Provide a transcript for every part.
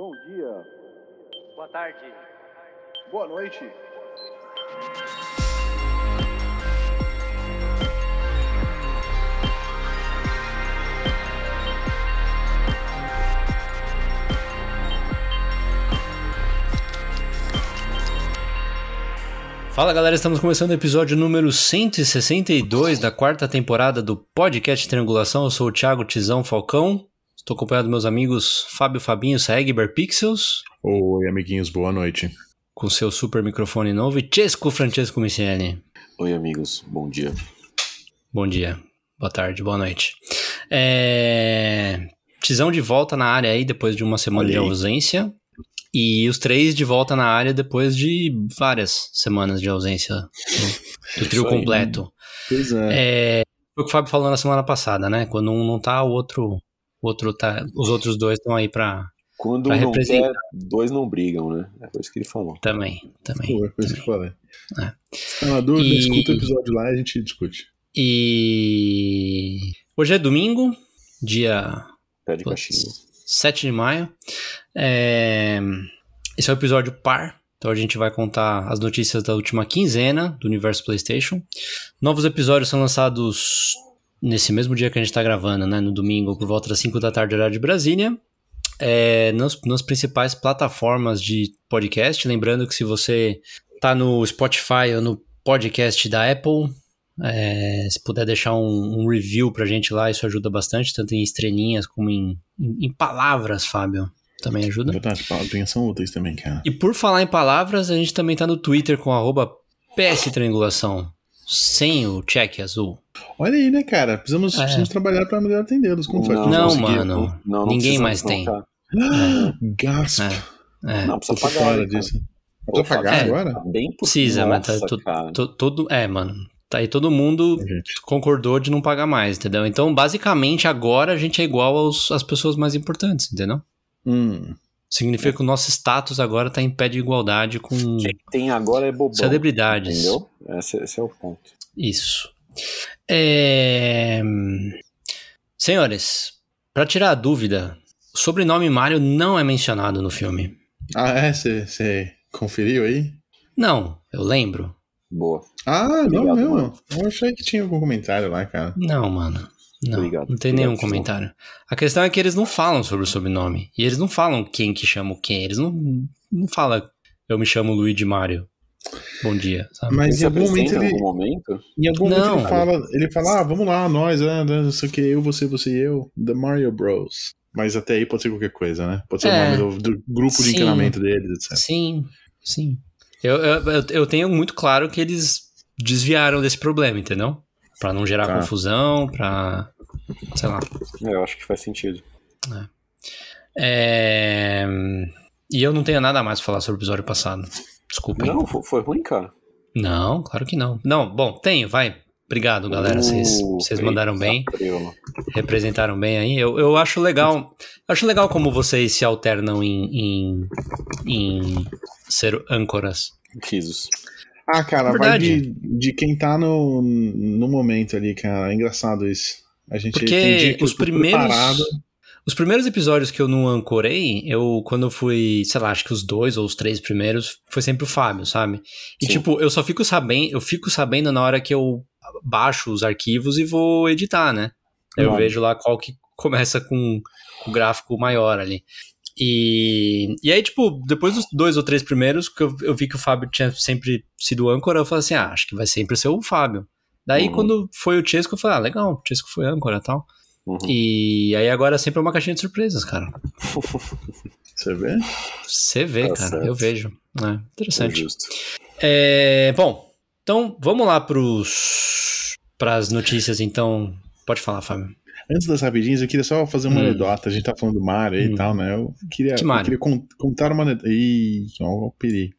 Bom dia. Boa tarde. Boa noite. Fala galera, estamos começando o episódio número 162 da quarta temporada do podcast Triangulação. Eu sou o Thiago Tizão Falcão. Estou acompanhado dos meus amigos Fábio Fabinho Segber Pixels, Oi, amiguinhos, boa noite. com seu super microfone novo, e Chesco Francesco Micieli. Oi, amigos, bom dia. Bom dia, boa tarde, boa noite. É... Tizão de volta na área aí depois de uma semana Olha de ausência. E os três de volta na área depois de várias semanas de ausência do, do trio completo. Pois é. É, foi o que o Fábio falou na semana passada, né? Quando um não tá, o outro, outro tá. Os outros dois estão aí pra. Quando Pra um não quer, dois não brigam, né? É por isso que ele falou. Também, também. Pô, é coisa que eu falei. É. Se tá dúvida, E- escuta o episódio lá e a gente discute. E. Hoje é domingo, dia Pé de Putz. caixinha. 7 de maio. É, Esse é o episódio par. Então a gente vai contar as notícias da última quinzena do universo PlayStation. Novos episódios são lançados nesse mesmo dia que a gente está gravando, né? No domingo, por volta das 5 da tarde, horário de Brasília. É, nas, nas principais plataformas de podcast. Lembrando que se você tá no Spotify ou no podcast da Apple, é, se puder deixar um, um review pra gente lá, isso ajuda bastante, tanto em estrelinhas como em, em, em palavras, Fábio. Também ajuda. Verdade, palavrinhas são úteis também, cara. E por falar em palavras, a gente também tá no Twitter com arroba PS Triangulação, sem o check azul. Olha aí, né, cara? Precisamos, É. precisamos trabalhar pra melhor atendê-los. Como faz? Não, Conseguir- mano. Não, não Ninguém mais não, tem. Tá, Gasp. É, Não, precisa pagar. fora disso. Precisa pagar É. agora? Tá bem Precisa, mas tá to- todo. É, mano. Tá aí todo mundo Gente. concordou de não pagar mais, entendeu? Então, basicamente, agora a gente é igual aos, às pessoas mais importantes, entendeu? Hum. Significa que o nosso status agora tá em pé de igualdade com Quem tem agora é bobão. celebridades. Entendeu? Esse, esse é o ponto. Isso. É... Senhores, pra tirar a dúvida, o sobrenome Mario não é mencionado no filme. Ah, é? Você conferiu aí? Não, eu lembro. Boa. Ah, não, Obrigado, mano. Eu achei que tinha algum comentário lá, cara. Não, mano. Não, Obrigado. não tem nenhum comentário. A questão é que eles não falam sobre o sobrenome. E eles não falam quem que chama o quem. Eles não, não falam eu me chamo Luigi Mario. Bom dia, sabe? Mas Ele em algum momento ele. algum momento? Em algum Não. momento ele fala, ele fala, ah, vamos lá, nós, né, não sei o que, eu, você, você e eu, The Mario Bros. Mas até aí pode ser qualquer coisa, né? Pode ser É. o nome do, do grupo de Sim. encanamento deles, etc. Sim, sim. Eu, eu, eu- eu tenho muito claro que eles desviaram desse problema, entendeu? Pra não gerar Tá. confusão, pra. sei lá. É, eu acho que faz sentido. É... E eu não tenho nada mais pra falar sobre o episódio passado. Desculpa. Não, foi, ruim, cara. Não, claro que não. Não, bom, tenho, vai. Obrigado, galera. Vocês Uh, mandaram bem, representaram bem aí. Eu, eu acho legal. Acho legal como vocês se alternam em, em, em ser âncoras. Risos. Ah, cara, vai Verdade. de, de quem tá no, no momento ali, cara. É engraçado isso. A gente Porque os primeiros. Os primeiros episódios que eu não ancorei, eu, quando eu fui, sei lá, acho que os dois ou os três primeiros, foi sempre o Fábio, sabe? E Sim. tipo, eu só fico sabendo, eu fico sabendo na hora que eu baixo os arquivos e vou editar, né? Eu vejo lá qual que começa com o gráfico maior ali. E, e aí, tipo, depois dos dois ou três primeiros, que eu, eu vi que o Fábio tinha sempre sido âncora, eu falei assim, ah, acho que vai sempre ser o Fábio. Daí, Uhum. quando foi o Chesco, eu falei, ah, legal, o Chesco foi âncora e tal. Uhum. E aí agora sempre é uma caixinha de surpresas, cara. Você vê? Você vê, Tá cara, certo. eu vejo. É, É interessante. justo. É, bom, então vamos lá pros pras notícias, então. Pode falar, Fábio. Antes das rapidinhas, eu queria só fazer uma Hum. anedota. A gente tá falando do Mario aí Hum. e tal, né? Eu queria, Que eu queria con- contar uma anedota. Ih, ó, o perigo.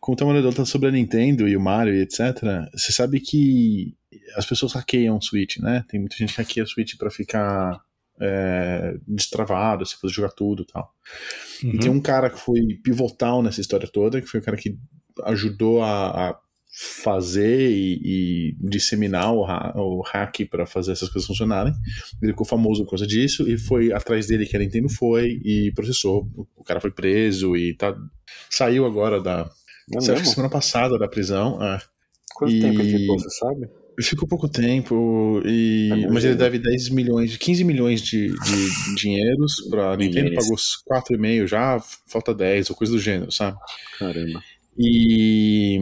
Contar uma anedota sobre a Nintendo e o Mario e etc. Você sabe que as pessoas hackeiam o Switch, né? Tem muita gente que hackeia o Switch pra ficar é, destravado, se for jogar tudo e tal. Uhum. E tem um cara que foi pivotal nessa história toda, que foi o cara que ajudou a, a fazer e, e disseminar o, ha o hack para fazer essas coisas funcionarem. Ele ficou famoso por causa disso e foi atrás dele que a Nintendo foi e processou. O cara foi preso e tá, saiu agora da. É Saiu mesmo? semana passada da prisão. é. Quanto E- tempo ele ficou, você sabe? Ficou pouco tempo, e... É mas ele deve 10 milhões, 15 milhões de, de dinheiros pra Nintendo, pagou os 4,5 já, falta 10 ou coisa do gênero, sabe? Caramba. E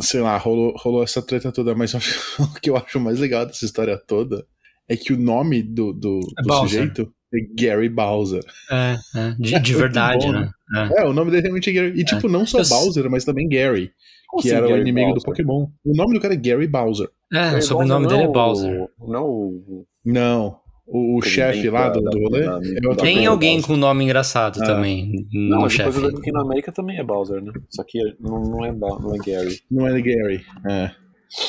sei lá, rolou, rolou essa treta toda, mas acho- o que eu acho mais legal dessa história toda é que o nome do, do, É do sujeito é Gary Bowser. É, é, de, de Muito verdade, bom, né? É. É, o nome dele realmente é Gary. E tipo, não só Eu Bowser, mas também Gary, Como que assim, era o Gary inimigo do Bowser? Pokémon. O nome do cara é Gary Bowser. É, o sobrenome Bowser dele é Bowser. o- Não o. Não, o, o chefe lá da- do, do rolê da- é da- Tem alguém com nome engraçado Ah. também Não, no chefe. que na América também é Bowser, né? Só que não, não, é, não é Gary. Não é Gary, é.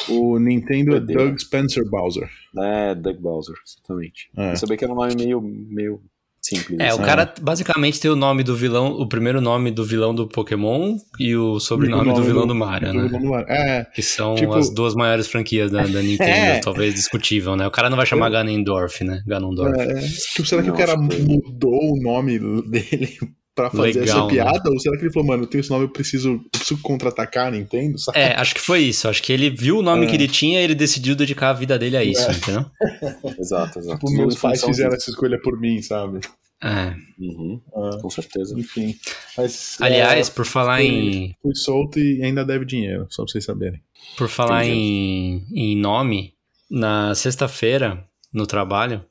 O Nintendo é. Doug Spencer Bowser. É Doug Bowser, exatamente. É. Eu sabia que era um nome meio, meio simples. É, o assim. cara basicamente tem o nome do vilão, o primeiro nome do vilão do Pokémon e o sobrenome E o do vilão do Mario, do né? vilão do Mario. É, Que são Tipo- as duas maiores franquias da, da Nintendo, É. talvez discutível, né? O cara não vai chamar Ganondorf, né? Ganondorf. é, tipo, será que o Nossa, cara foi. mudou o nome dele pra fazer Legal, essa piada? Ou será que ele falou, mano, eu tenho esse nome, eu preciso, eu preciso contra-atacar a Nintendo? Sabe? É, acho que foi isso. Acho que ele viu o nome É. que ele tinha e ele decidiu dedicar a vida dele a isso, entendeu? Exato, exato. Tipo, meus pais fizeram essa escolha por mim, sabe? É. Uhum, Ah, com certeza. enfim. Mas, Aliás, é, por falar em Fui solto e ainda deve dinheiro, só pra vocês saberem. por falar em, em nome, na sexta-feira no trabalho,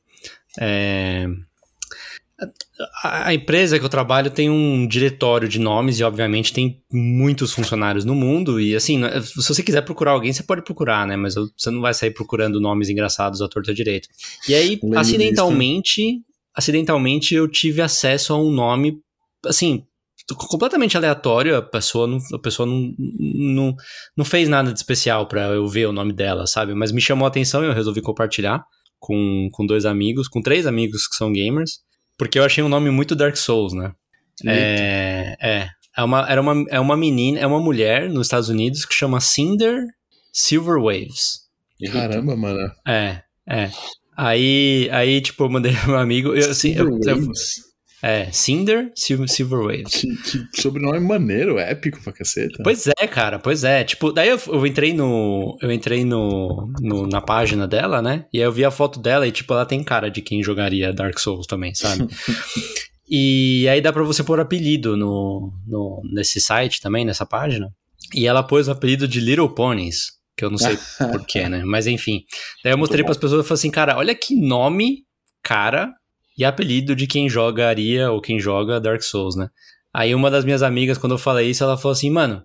é, a, empresa que eu trabalho tem um diretório de nomes e obviamente tem muitos funcionários no mundo e assim, né, se você quiser procurar alguém, você pode procurar, né? Mas você não vai sair procurando nomes engraçados à torta direita. E aí, Lendo acidentalmente, acidentalmente eu tive acesso a um nome assim, completamente aleatório, a pessoa não, a pessoa não, não, não fez nada de especial pra eu ver o nome dela, sabe? Mas me chamou a atenção e eu resolvi compartilhar com, com dois amigos, com três amigos que são gamers, porque eu achei um nome muito Dark Souls, né? É, é, é uma, era uma, é uma menina, é uma mulher nos Estados Unidos que chama Cinder Silver Waves. Caramba, mano. É, é. Aí, aí tipo, eu mandei pro meu amigo, eu, assim, eu, eu-. É, Cinder Silver, Silver Waves. Que, que sobrenome maneiro, épico pra caceta. Pois é, cara, pois é. Tipo, daí eu, eu entrei no. Eu entrei no, no- na página dela, né? E aí eu vi a foto dela e, tipo, ela tem cara de quem jogaria Dark Souls também, sabe? e aí dá pra você pôr apelido no, no, nesse site também, nessa página. E ela pôs o apelido de Little Ponies, que eu não sei porquê, né? Mas enfim. Daí eu mostrei bom. pras pessoas e falei assim, cara, olha que nome, cara, e apelido de quem jogaria ou quem joga Dark Souls, né? Aí uma das minhas amigas, quando eu falei isso, ela falou assim, mano,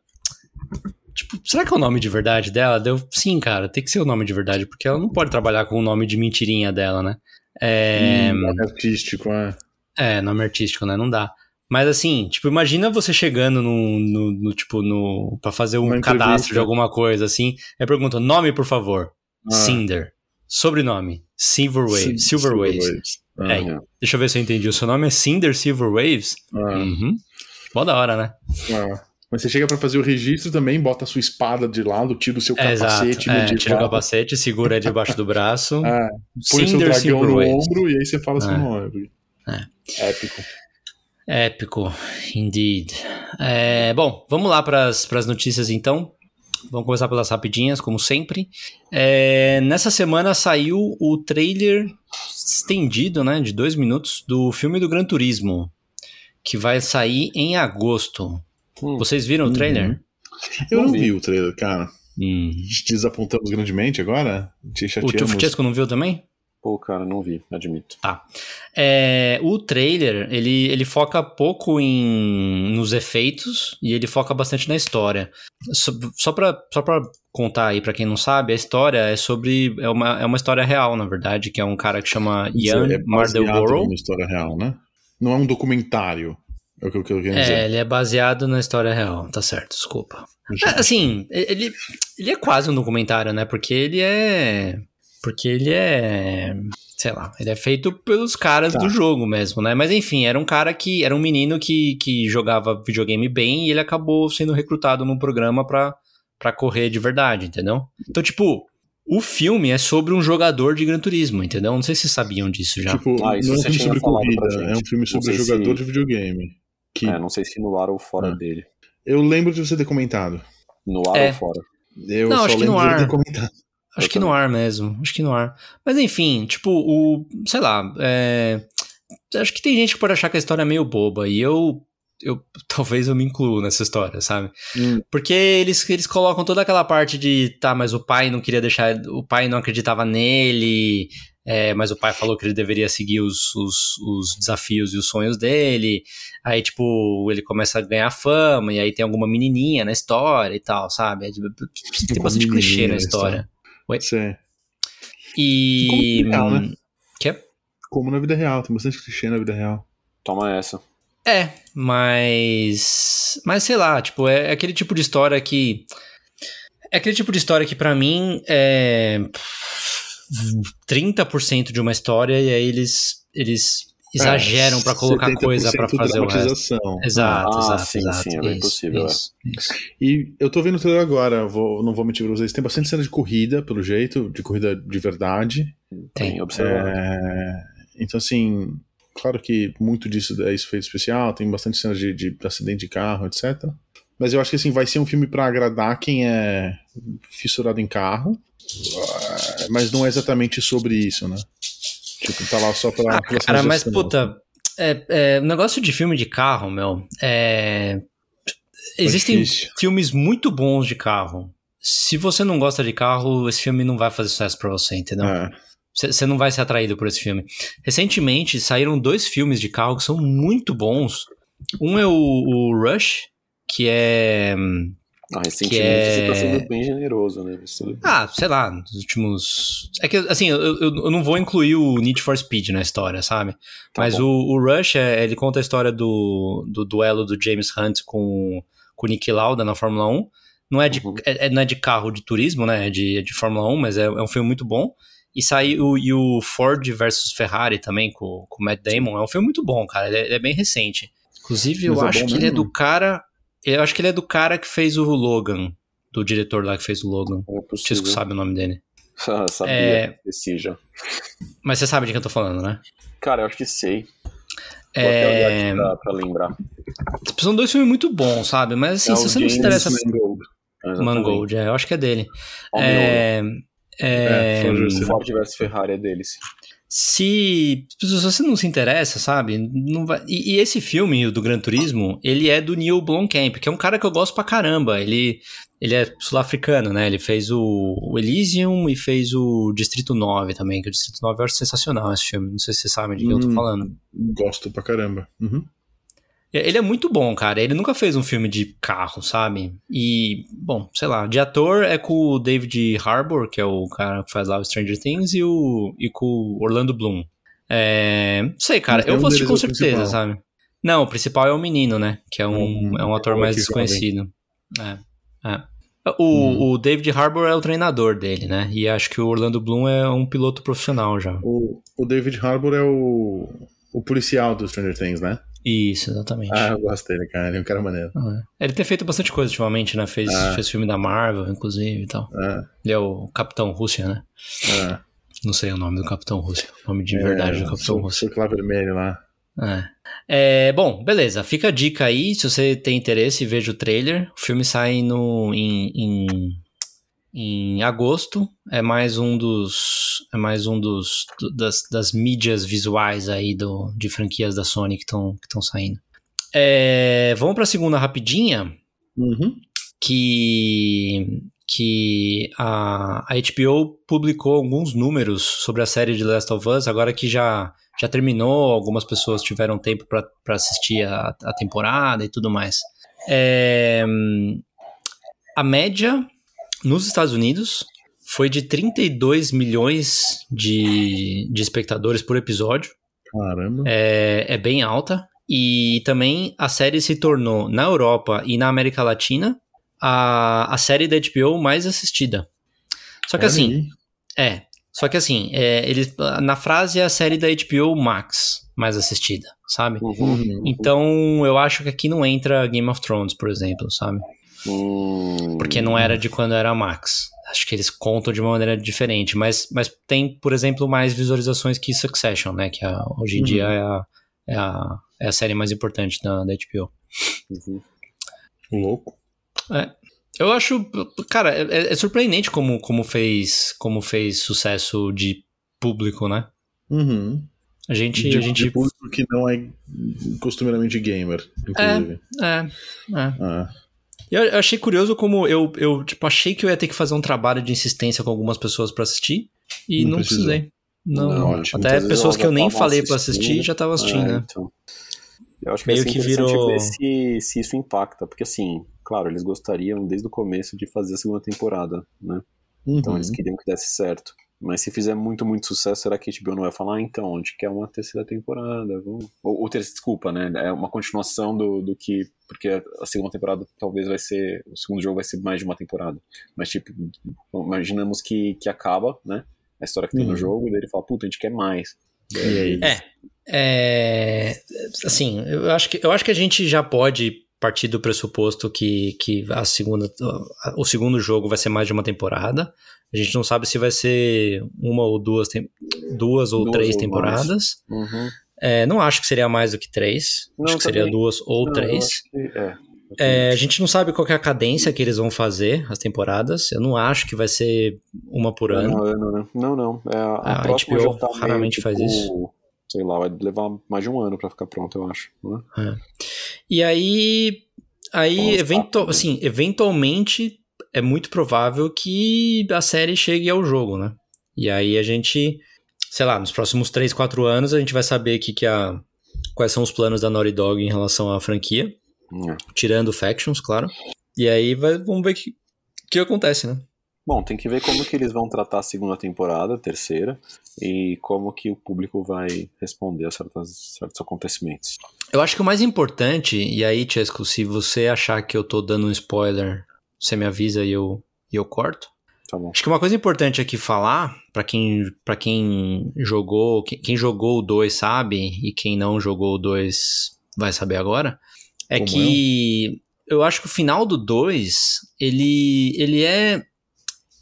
tipo, será que é o nome de verdade dela? Deu, sim, cara, tem que ser o nome de verdade, porque ela não pode trabalhar com o nome de mentirinha dela, né? É, Hum, artístico, é. é, nome artístico, né? Não dá. Mas assim, tipo, imagina você chegando no, no, no, tipo, no, pra fazer um cadastro de alguma coisa, assim, aí pergunta, nome, por favor. Ah. Cinder. Sobrenome. Silver Wave. Sim, Silver Waves. Ah, É, deixa eu ver se eu entendi. O seu nome é Cinder Silver Waves? ah, Uhum. Mó da hora, né? ah. Mas você chega pra fazer o registro também, bota a sua espada de lado, tira o seu É, capacete É, tira o capacete, segura debaixo do braço. Ah, põe o seu Cinder dragão Silver no Waves. ombro e aí você fala seu É. nome. Épico. Épico, indeed. É, bom, vamos lá para as notícias então. Vamos começar pelas rapidinhas, como sempre. É, nessa semana saiu o trailer estendido, né, de dois minutos, do filme do Gran Turismo, que vai sair em agosto. Hum. Vocês viram o trailer? Eu não Não vi. vi. o trailer, cara. Hum. Desapontamos grandemente agora? Te O? Tio Francesco não viu também? Pô, cara, não vi, admito. É, o trailer, ele, ele foca pouco em, nos efeitos e ele foca bastante na história. Só, só, pra, só pra contar aí pra quem não sabe, a história é sobre... É uma, é uma história real, na verdade, que é um cara que chama Ian é baseado Mardelborough. numa história real, né? Não é um documentário. É o que eu quero dizer. É, ele é baseado na história real, tá certo, desculpa. É, Assim, ele, ele é quase um documentário, né? Porque ele é. Porque ele é. Sei lá, ele é feito pelos caras Tá. do jogo mesmo, né? Mas enfim, era um cara que. Era um menino que, que jogava videogame bem e ele acabou sendo recrutado num programa pra, pra correr de verdade, entendeu? Então, tipo, o filme é sobre um jogador de Gran Turismo, entendeu? Não sei se vocês sabiam disso já. Tipo, Ah, isso não é um filme sobre corrida, é um filme sobre sei se- jogador de videogame. Que É, não sei se no ar ou fora Ah. dele. eu lembro de você ter comentado. No ar É. ou fora. Eu Não, só acho que lembro no de ele ar. ter comentado. Acho Eu que no ar mesmo. Acho que no ar. Mas enfim, tipo, o. Sei lá. é, acho que tem gente que pode achar que a história é meio boba. E eu. eu talvez eu me incluo nessa história, sabe? Hum. Porque eles, eles colocam toda aquela parte de. Tá, mas o pai não queria deixar. O pai não acreditava nele. é, mas o pai falou que ele deveria seguir os, os, os desafios e os sonhos dele. Aí, tipo, ele começa a ganhar fama, e aí tem alguma menininha na história e tal, sabe? É, tipo, Tem bastante clichê na na história. Sim. E. Como na vida real, né? Que? Como na vida real, tem bastante clichê na vida real. Toma essa. É, mas. Mas sei lá, tipo, é aquele tipo de história que. É aquele tipo de história que pra mim é. 30% de uma história e aí eles. Eles exageram pra colocar 70% coisa pra fazer o resto. Exato, Ah, exato, sim, exato. sim, é bem Isso, possível, é. Isso, isso. E eu tô vendo o trailer agora, vou, não vou mentir pra vocês. Tem bastante cena de corrida, pelo jeito, de corrida de verdade. Tem. Observando. É, então, assim, claro que muito disso é isso efeito especial, tem bastante cenas de, de acidente de carro, etc. Mas eu acho que assim, vai ser um filme pra agradar quem é fissurado em carro. ah, Mas não é exatamente sobre isso, né? Tipo, tá lá só pra. Ah, cara, mas puta, é, é, o negócio de filme de carro, meu, é. Existem difícil. filmes muito bons de carro. Se você não gosta de carro, esse filme não vai fazer sucesso pra você, entendeu? É. Você não vai ser atraído por esse filme. Recentemente saíram dois filmes de carro que são muito bons. Um é o, o Rush, que é. Ah, recentemente é- você tá sendo bem generoso, né? Bem. Ah, sei lá, nos últimos. É que, assim, eu, eu, eu não vou incluir o Need for Speed na história, sabe? Tá Mas o, o Rush, é, ele conta a história do, do duelo do James Hunt com, com o Nick Lauda na Fórmula 1. Não é de, Uhum. é, é- não é de carro de turismo, né? É de, é de Fórmula 1, mas é, é um filme muito bom. E saiu e o Ford versus Ferrari também, com, com o Matt Damon. É um filme muito bom, cara. Ele é, ele é bem recente. Inclusive, eu Mas é acho que ele é mesmo? do cara. Eu acho que ele é do cara que fez o Logan. Do diretor lá que fez o Logan. É você sabe o nome dele. Sabia, É. já. Mas você sabe de quem eu tô falando, né? Cara, eu acho que sei. Até É... pra, pra lembrar. São dois filmes muito bons, sabe? Mas assim, É se você não se James interessa. Mangold. Exatamente. Mangold, é, eu acho que é dele. Homem É, é, É, Ford versus Ferrari é deles. Se, se você não se interessa, sabe? Não vai, e, e esse filme, o do Gran Turismo, ele é do Neil Blomkamp, que é um cara que eu gosto pra caramba. Ele, ele é sul-africano, né? Ele fez o, o Elysium e fez o Distrito 9 também, que o Distrito 9 eu acho sensacional esse filme. Não sei se vocês sabem de quem eu tô Hum. falando. Gosto pra caramba. Uhum. Ele é muito bom, cara. Ele nunca fez um filme de carro, sabe? E, bom, sei lá, de ator é com o David Harbour, que é o cara que faz lá o Stranger Things, e, o, e com o Orlando Bloom. É, não sei, cara, eu nenhum vou assistir com é certeza, principal. sabe? Não, o principal é o menino, né? Que é um, Hum, é um ator é mais desconhecido. É, é. O, Hum. o David Harbour é o treinador dele, né? E acho que o Orlando Bloom é um piloto profissional já. O, o David Harbour é o, o policial do Stranger Things, né? Isso, exatamente. Ah, eu gosto dele, cara. Ele é um cara maneiro. É. Ele tem feito bastante coisa ultimamente, né? Fez, Ah. fez filme da Marvel, inclusive e tal. Ah, Ele é o Capitão Rússia, né? ah. Não sei o nome do Capitão Rússia. O nome de É, verdade do Capitão Rússia. Circular vermelho lá. É. É, bom, beleza. Fica a dica aí. Se você tem interesse, veja o trailer. O filme sai no, em, em, em agosto. É mais um dos. É mais um dos. do- das, das mídias visuais aí do, de franquias da Sony que estão que tão saindo. É, vamos pra segunda rapidinha. Uhum. que, que a, a HBO publicou alguns números sobre a série de Last of Us, agora que já, já terminou, algumas pessoas tiveram tempo para assistir a, a temporada e tudo mais. É, a média nos Estados Unidos foi de 32 milhões de, de espectadores por episódio Caramba. é, é bem alta. E também a série se tornou, na Europa e na América Latina, a, a série da HBO mais assistida. Só que Olha assim, aí. é. Só que assim, é, eles, na frase é a série da HBO Max mais assistida, sabe? Uhum. Uhum. Então eu acho que aqui não entra Game of Thrones, por exemplo, sabe? Hum, Porque não era de quando era Max. Acho que eles contam de uma maneira diferente, mas, mas tem, por exemplo, mais visualizações que Succession, né? Que a- hoje em Uhum. dia é a, é, a, é a série mais importante da, da HBO. uhum. Louco. Eu acho, cara, é, é surpreendente como, como, fez, como fez sucesso de público, né? Uhum. A gente. de, a gente de público que não é costumeiramente gamer, inclusive. é, é. Ah, Eu, eu achei curioso como eu, eu tipo, achei que eu ia ter que fazer um trabalho de insistência com algumas pessoas pra assistir e Não não, precisei. Não, Não, ótimo. até pessoas que eu nem falei pra assistir já estavam assistindo, É, né? então. Eu acho que Meio vai ser que virou- ver se, se isso impacta, porque assim, claro, eles gostariam desde o começo de fazer a segunda temporada, né? Então uhum. eles queriam que desse certo. Mas se fizer muito, muito sucesso, será que a HBO não vai falar, ah, então, a gente quer uma terceira temporada? Vamos... Ou, ou ter, desculpa, né? É uma continuação do, do que. Porque a segunda temporada talvez vai ser. O segundo jogo vai ser mais de uma temporada. Mas, tipo, imaginamos que, que acaba, né? A história que tem Uhum. no jogo, e daí ele fala, puta, a gente quer mais. E aí? É. É, assim, eu acho, que, eu acho que a gente já pode partir do pressuposto que, que a segunda, o segundo jogo vai ser mais de uma temporada. A gente não sabe se vai ser uma ou duas, duas ou Duas três ou temporadas. Uhum. É, não acho que seria mais do que três. Não, acho que seria também. duas ou Não, três. é. É, a gente não sabe qual é a cadência que eles vão fazer, as temporadas. Eu não acho que vai ser uma por ano. Ano, ano, né? Não, não. É, a, a HBO tá meio, raramente tipo, faz isso. Sei lá, vai levar mais de um ano pra ficar pronto, eu acho. Né? E aí, aí eventu rápido. assim, eventualmente é muito provável que a série chegue ao jogo, né? E aí a gente, sei lá, nos próximos 3, 4 anos a gente vai saber que, que a, quais são os planos da Naughty Dog em relação à franquia, É. tirando Factions, claro. E aí vai, vamos ver o que, que acontece, né? Bom, tem que ver como que eles vão tratar a segunda temporada, a terceira, e como que o público vai responder a certas, certos acontecimentos. Eu acho que o mais importante, e aí, Chesco, se você achar que eu tô dando um spoiler, você me avisa e eu, e eu corto. Tá bom. Acho que uma coisa importante aqui falar, pra quem, pra quem jogou, quem, quem jogou o 2 sabe, e quem não jogou o 2 vai saber agora, é Como que eu acho que o final do 2, ele, ele é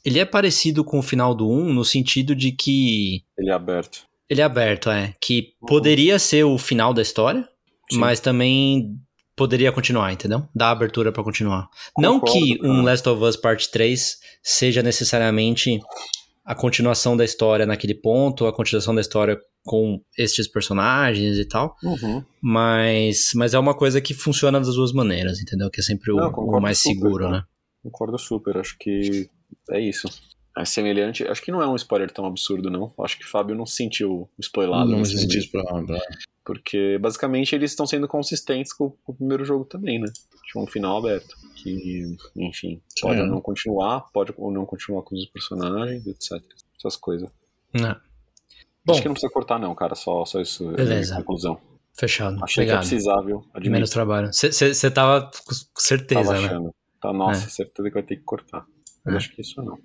ele é parecido com o final do 1 um, no sentido de que Ele é aberto. ele é aberto, é, que poderia ser o final da história, Sim. mas também poderia continuar, entendeu? Dá abertura pra continuar. Não Concordo, que um cara. Last of Us Part 3 seja necessariamente a continuação da história naquele ponto, a continuação da história com estes personagens e tal, Uhum. mas, mas é uma coisa que funciona das duas maneiras, entendeu? Que é sempre o, Não, o mais super, seguro, né? Concordo super, acho que é isso. É semelhante, acho que não é um spoiler tão absurdo, não. Acho que o Fábio não se sentiu spoilado. não momento. isso pra, pra... Porque basicamente eles estão sendo consistentes com, com o primeiro jogo também, né? Tinha um final aberto. Que, enfim, pode É. ou não continuar, pode ou não continuar com os personagens, etc. Essas coisas. É. Bom, Acho que não precisa cortar, não, cara. Só, só isso. é a Beleza. Conclusão. fechado. Achei Obrigado. que ia precisar, viu? Admito. Menos trabalho. Você tava com certeza, Tava né? achando. Tá, nossa, É. certeza que vai ter que cortar. Mas É. acho que isso não.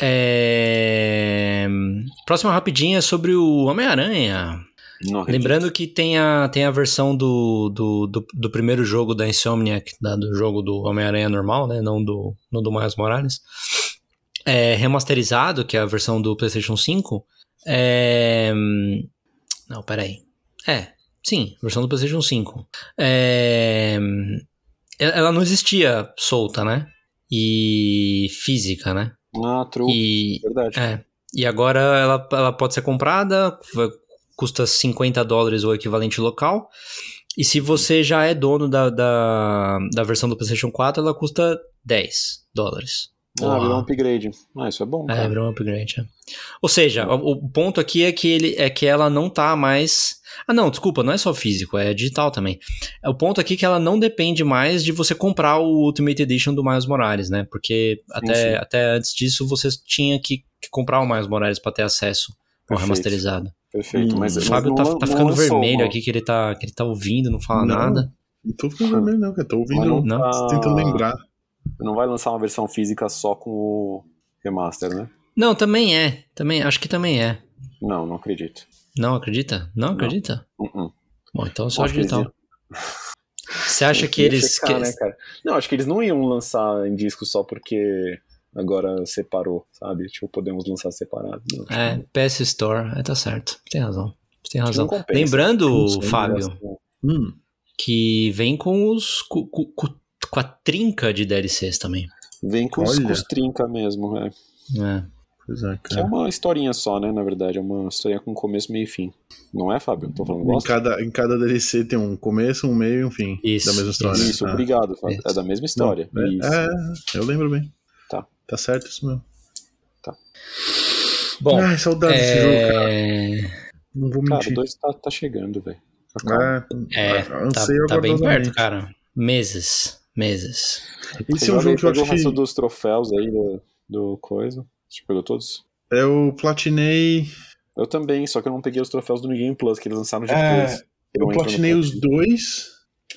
É... Próxima rapidinha é sobre o Homem-Aranha. Lembrando que tem a, tem a versão do, do, do, do primeiro jogo da Insomniac, da- do jogo do Homem-Aranha normal, né? Não do, não do Miles Morales. É, remasterizado, que é a versão do PlayStation 5. É... Não, peraí. É, sim, versão do PlayStation 5. É... Ela não existia solta, né? E física, né? Ah, true. E, Verdade. é. E agora ela, ela pode ser comprada, custa 50 dólares o equivalente local. E se você já é dono da, da, da versão do PlayStation 4, ela custa 10 dólares. Ah, virou um upgrade. Ah, isso é bom, É, cara. virou um upgrade. é. Ou seja, o, o ponto aqui é que, ele, é que ela não tá mais. Ah, não, desculpa, não é só físico, é digital também. É o ponto aqui que ela não depende mais de você comprar o Ultimate Edition do Miles Morales, né? Porque até, sim. até antes disso você tinha que, que comprar o Miles Morales pra ter acesso Perfeito. remasterizado. Perfeito. Hum, Mas, O mas Fábio não tá, tá não ficando lançou vermelho uma- aqui, que ele tá, que ele tá ouvindo, não fala Não. nada. Não tô ficando vermelho, não, cara. Tô ouvindo. Não, Não. tá- Tentando lembrar. Não vai lançar uma versão física só com o remaster, né? Não, também é. Também, acho que também é. Não, não acredito. Não acredita? Não acredita? Uh-uh. Bom, então só eles digital. Você acha que eles. checar, que- né, cara? Não, acho que eles não iam lançar em disco só porque agora separou, sabe? Tipo, podemos lançar separado. Não, acho É, que PS Store, é, tá certo. Tem razão. Tem razão. compensa. Lembrando, Fábio, Hum, que vem com os. Com, com- com- a trinca de DLCs também. Vem com os, com os trinca mesmo, é. É. pois é, Que é cara. uma historinha só, né? Na verdade, é uma historinha com começo, meio e fim. Não é, Fábio? Tô falando Em cada, em cada DLC tem um começo, um meio e um fim Isso, da mesma história. Isso, Ah. obrigado, Fábio. É da mesma história. Não, é, Isso. é, eu lembro bem. Tá. Tá certo isso mesmo. Bom, Ai, saudade desse jogo, cara. é... Não vou Cara, o mentir. 2 tá, tá chegando, velho. Tá. É, É, tá, anseio tá bem perto, cara. Meses. Meses. Esse é um jogo que eu acho o resto que dos troféus aí do, do coisa. Você pegou todos? eu platinei. Eu também, só que eu não peguei os troféus do New Game Plus que eles lançaram É, depois. Eu entra no platinei os dois.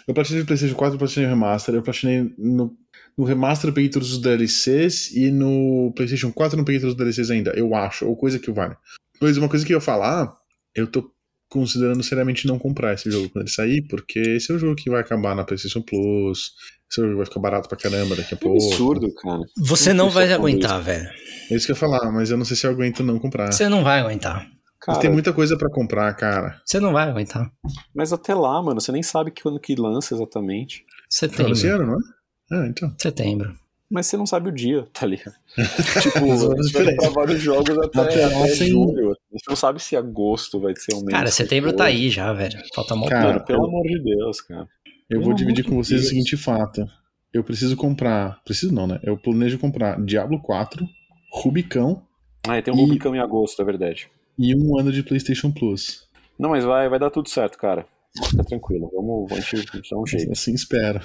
Eu platinei no PlayStation 4, eu platinei no Remaster. Eu platinei no, no Remaster, eu peguei todos os DLCs. E no PlayStation 4 eu não peguei todos os DLCs ainda, eu acho. Ou coisa que vale. Pois uma coisa que eu ia falar, eu tô considerando seriamente não comprar esse jogo quando ele sair, porque esse é o jogo que vai acabar na PlayStation Plus. Esse é o jogo que vai ficar barato pra caramba daqui a É um pouco. absurdo, cara. Você Não não vai aguentar, velho. É isso que eu ia falar, mas eu não sei se eu aguento não comprar. Você não vai aguentar. Cara, tem muita coisa pra comprar, cara. Você não vai aguentar. mas até lá, mano, você nem sabe quando que lança exatamente. Setembro. Esse ano, não é? Ah, então. Setembro. Mas você não sabe o dia, tá ligado? tipo, vamos gente vai comprar vários jogos até, Até até, tem- julho. A gente não sabe se agosto vai ser o mês. Cara, setembro tá aí já, velho. Falta mó Cara, pelo eu- amor de Deus, cara. Eu Pelo vou dividir com vocês o Deus. seguinte fato. Eu preciso comprar. Preciso não, né? Eu planejo comprar Diablo 4, Rubicão Ah, tem um E- Rubicão em agosto, é verdade. e um ano de PlayStation Plus. Não, mas vai, vai dar tudo certo, cara. Fica tranquilo. Vamos, a gente dá um jeito. Assim espero.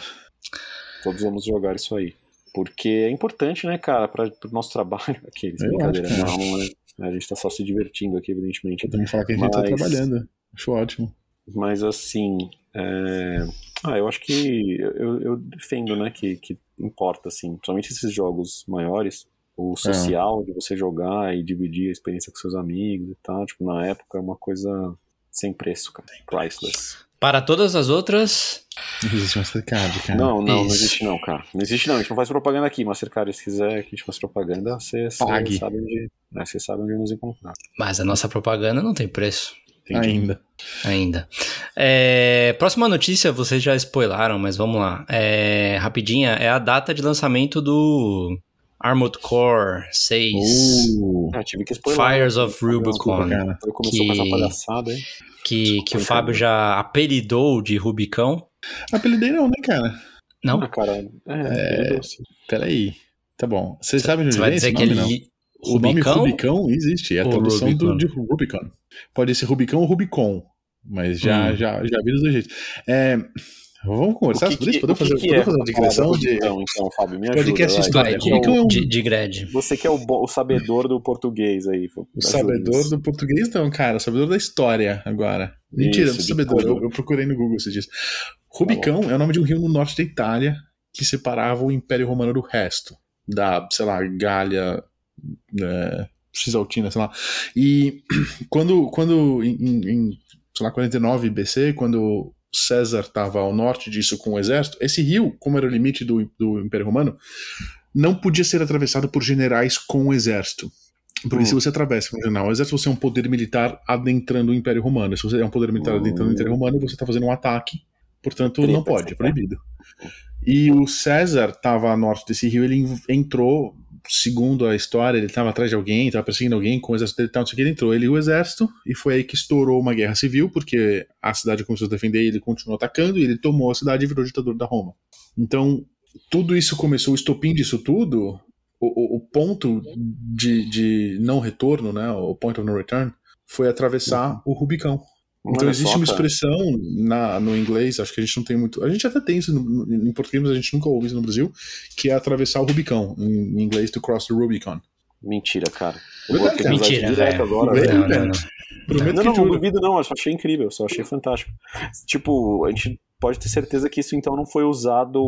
Todos vamos jogar isso aí. Porque é importante, né, cara, para o nosso trabalho. Aqueles, Eu brincadeira. cara. Não, não é. A gente tá só se divertindo aqui, evidentemente. Podemos falar que a gente tá Mas- trabalhando. Acho ótimo. Mas assim. é, Ah, eu acho que. Eu, eu defendo, né, que, que importa, assim. Principalmente esses jogos maiores. O social de você jogar e dividir a experiência com seus amigos e tal. Tipo, na época é uma coisa sem preço, cara. Priceless. Para todas as outras, Não existe Mastercard, cara. Não, não, não Isso. existe não, cara. Não existe não, a gente não faz propaganda aqui, Mastercard, se quiser que a gente faça propaganda, você, você Pague. sabe onde, né, você sabe onde nos encontrar. mas a nossa propaganda não tem preço Entendi. Ainda. ainda. É, próxima notícia, vocês já spoilaram, mas vamos lá. É, rapidinha, é a data de lançamento do Armored Core 6. Uh, Ah, que. Fires of Desculpa, Rubicon, cara. Eu começou com essa que- palhaçada, hein? Que, que o Fábio já apelidou de Rubicão. Apelidei não, né, cara? Não? Ah, cara, é, é... Peraí. Tá bom. Vocês sabem de Você onde vem esse nome, ele. não? O nome Rubicão? Rubicão existe. É a tradução do, de Rubicon. Pode ser Rubicão ou Rubicon. Mas já, Hum. já, já vi dos dois jeitos. É, vamos conversar sobre isso? Podemos fazer, podemos fazer uma digressão de Então, então, Fábio, me ajuda. podcast história. Vai, que é Rubicão é o- um- de, de grade. Você que é o, o sabedor do português aí. o sabedor do português, não, cara. O sabedor da história agora. Mentira, Isso, não sabedor. Eu, eu procurei no Google esses dias. Rubicão é o nome de um rio no norte da Itália que separava o Império Romano do resto. Da, sei lá, Gália, é, Cisaltina, sei lá. E quando, quando em, em, em, sei lá, 49 BC, quando César estava ao norte disso com o exército, esse rio, como era o limite do, do Império Romano, não podia ser atravessado por generais com o exército. Porque Hum. se você atravessa com o general, o exército você é um poder militar adentrando o Império Romano. Se você é um poder militar Hum. adentrando o Império Romano, você está fazendo um ataque. Portanto, não pode, é essa proibido. E o César estava a norte desse rio, ele en- entrou, segundo a história, ele estava atrás de alguém, estava perseguindo alguém com o exército dele, e tal, não sei o que, ele entrou, ele e o exército, e foi aí que estourou uma guerra civil, porque a cidade começou a defender e ele continuou atacando, e ele tomou a cidade e virou ditador da Roma. Então, tudo isso começou, o estopim disso tudo, o, o- o ponto de, de não retorno, né, o point of no return, foi atravessar o Rubicão. Então Olha existe só, uma expressão na, no inglês, acho que a gente não tem muito. A gente até tem isso no- no- em português, mas a gente nunca ouve isso no Brasil, que é atravessar o Rubicão. Em, em inglês, to cross the Rubicon. Mentira, cara. Eu Mentira, velho. agora, velho. Não, não, não. Prometo Não, que não, não duvido não, eu só achei incrível, só achei fantástico. Tipo, a gente pode ter certeza que isso então não foi usado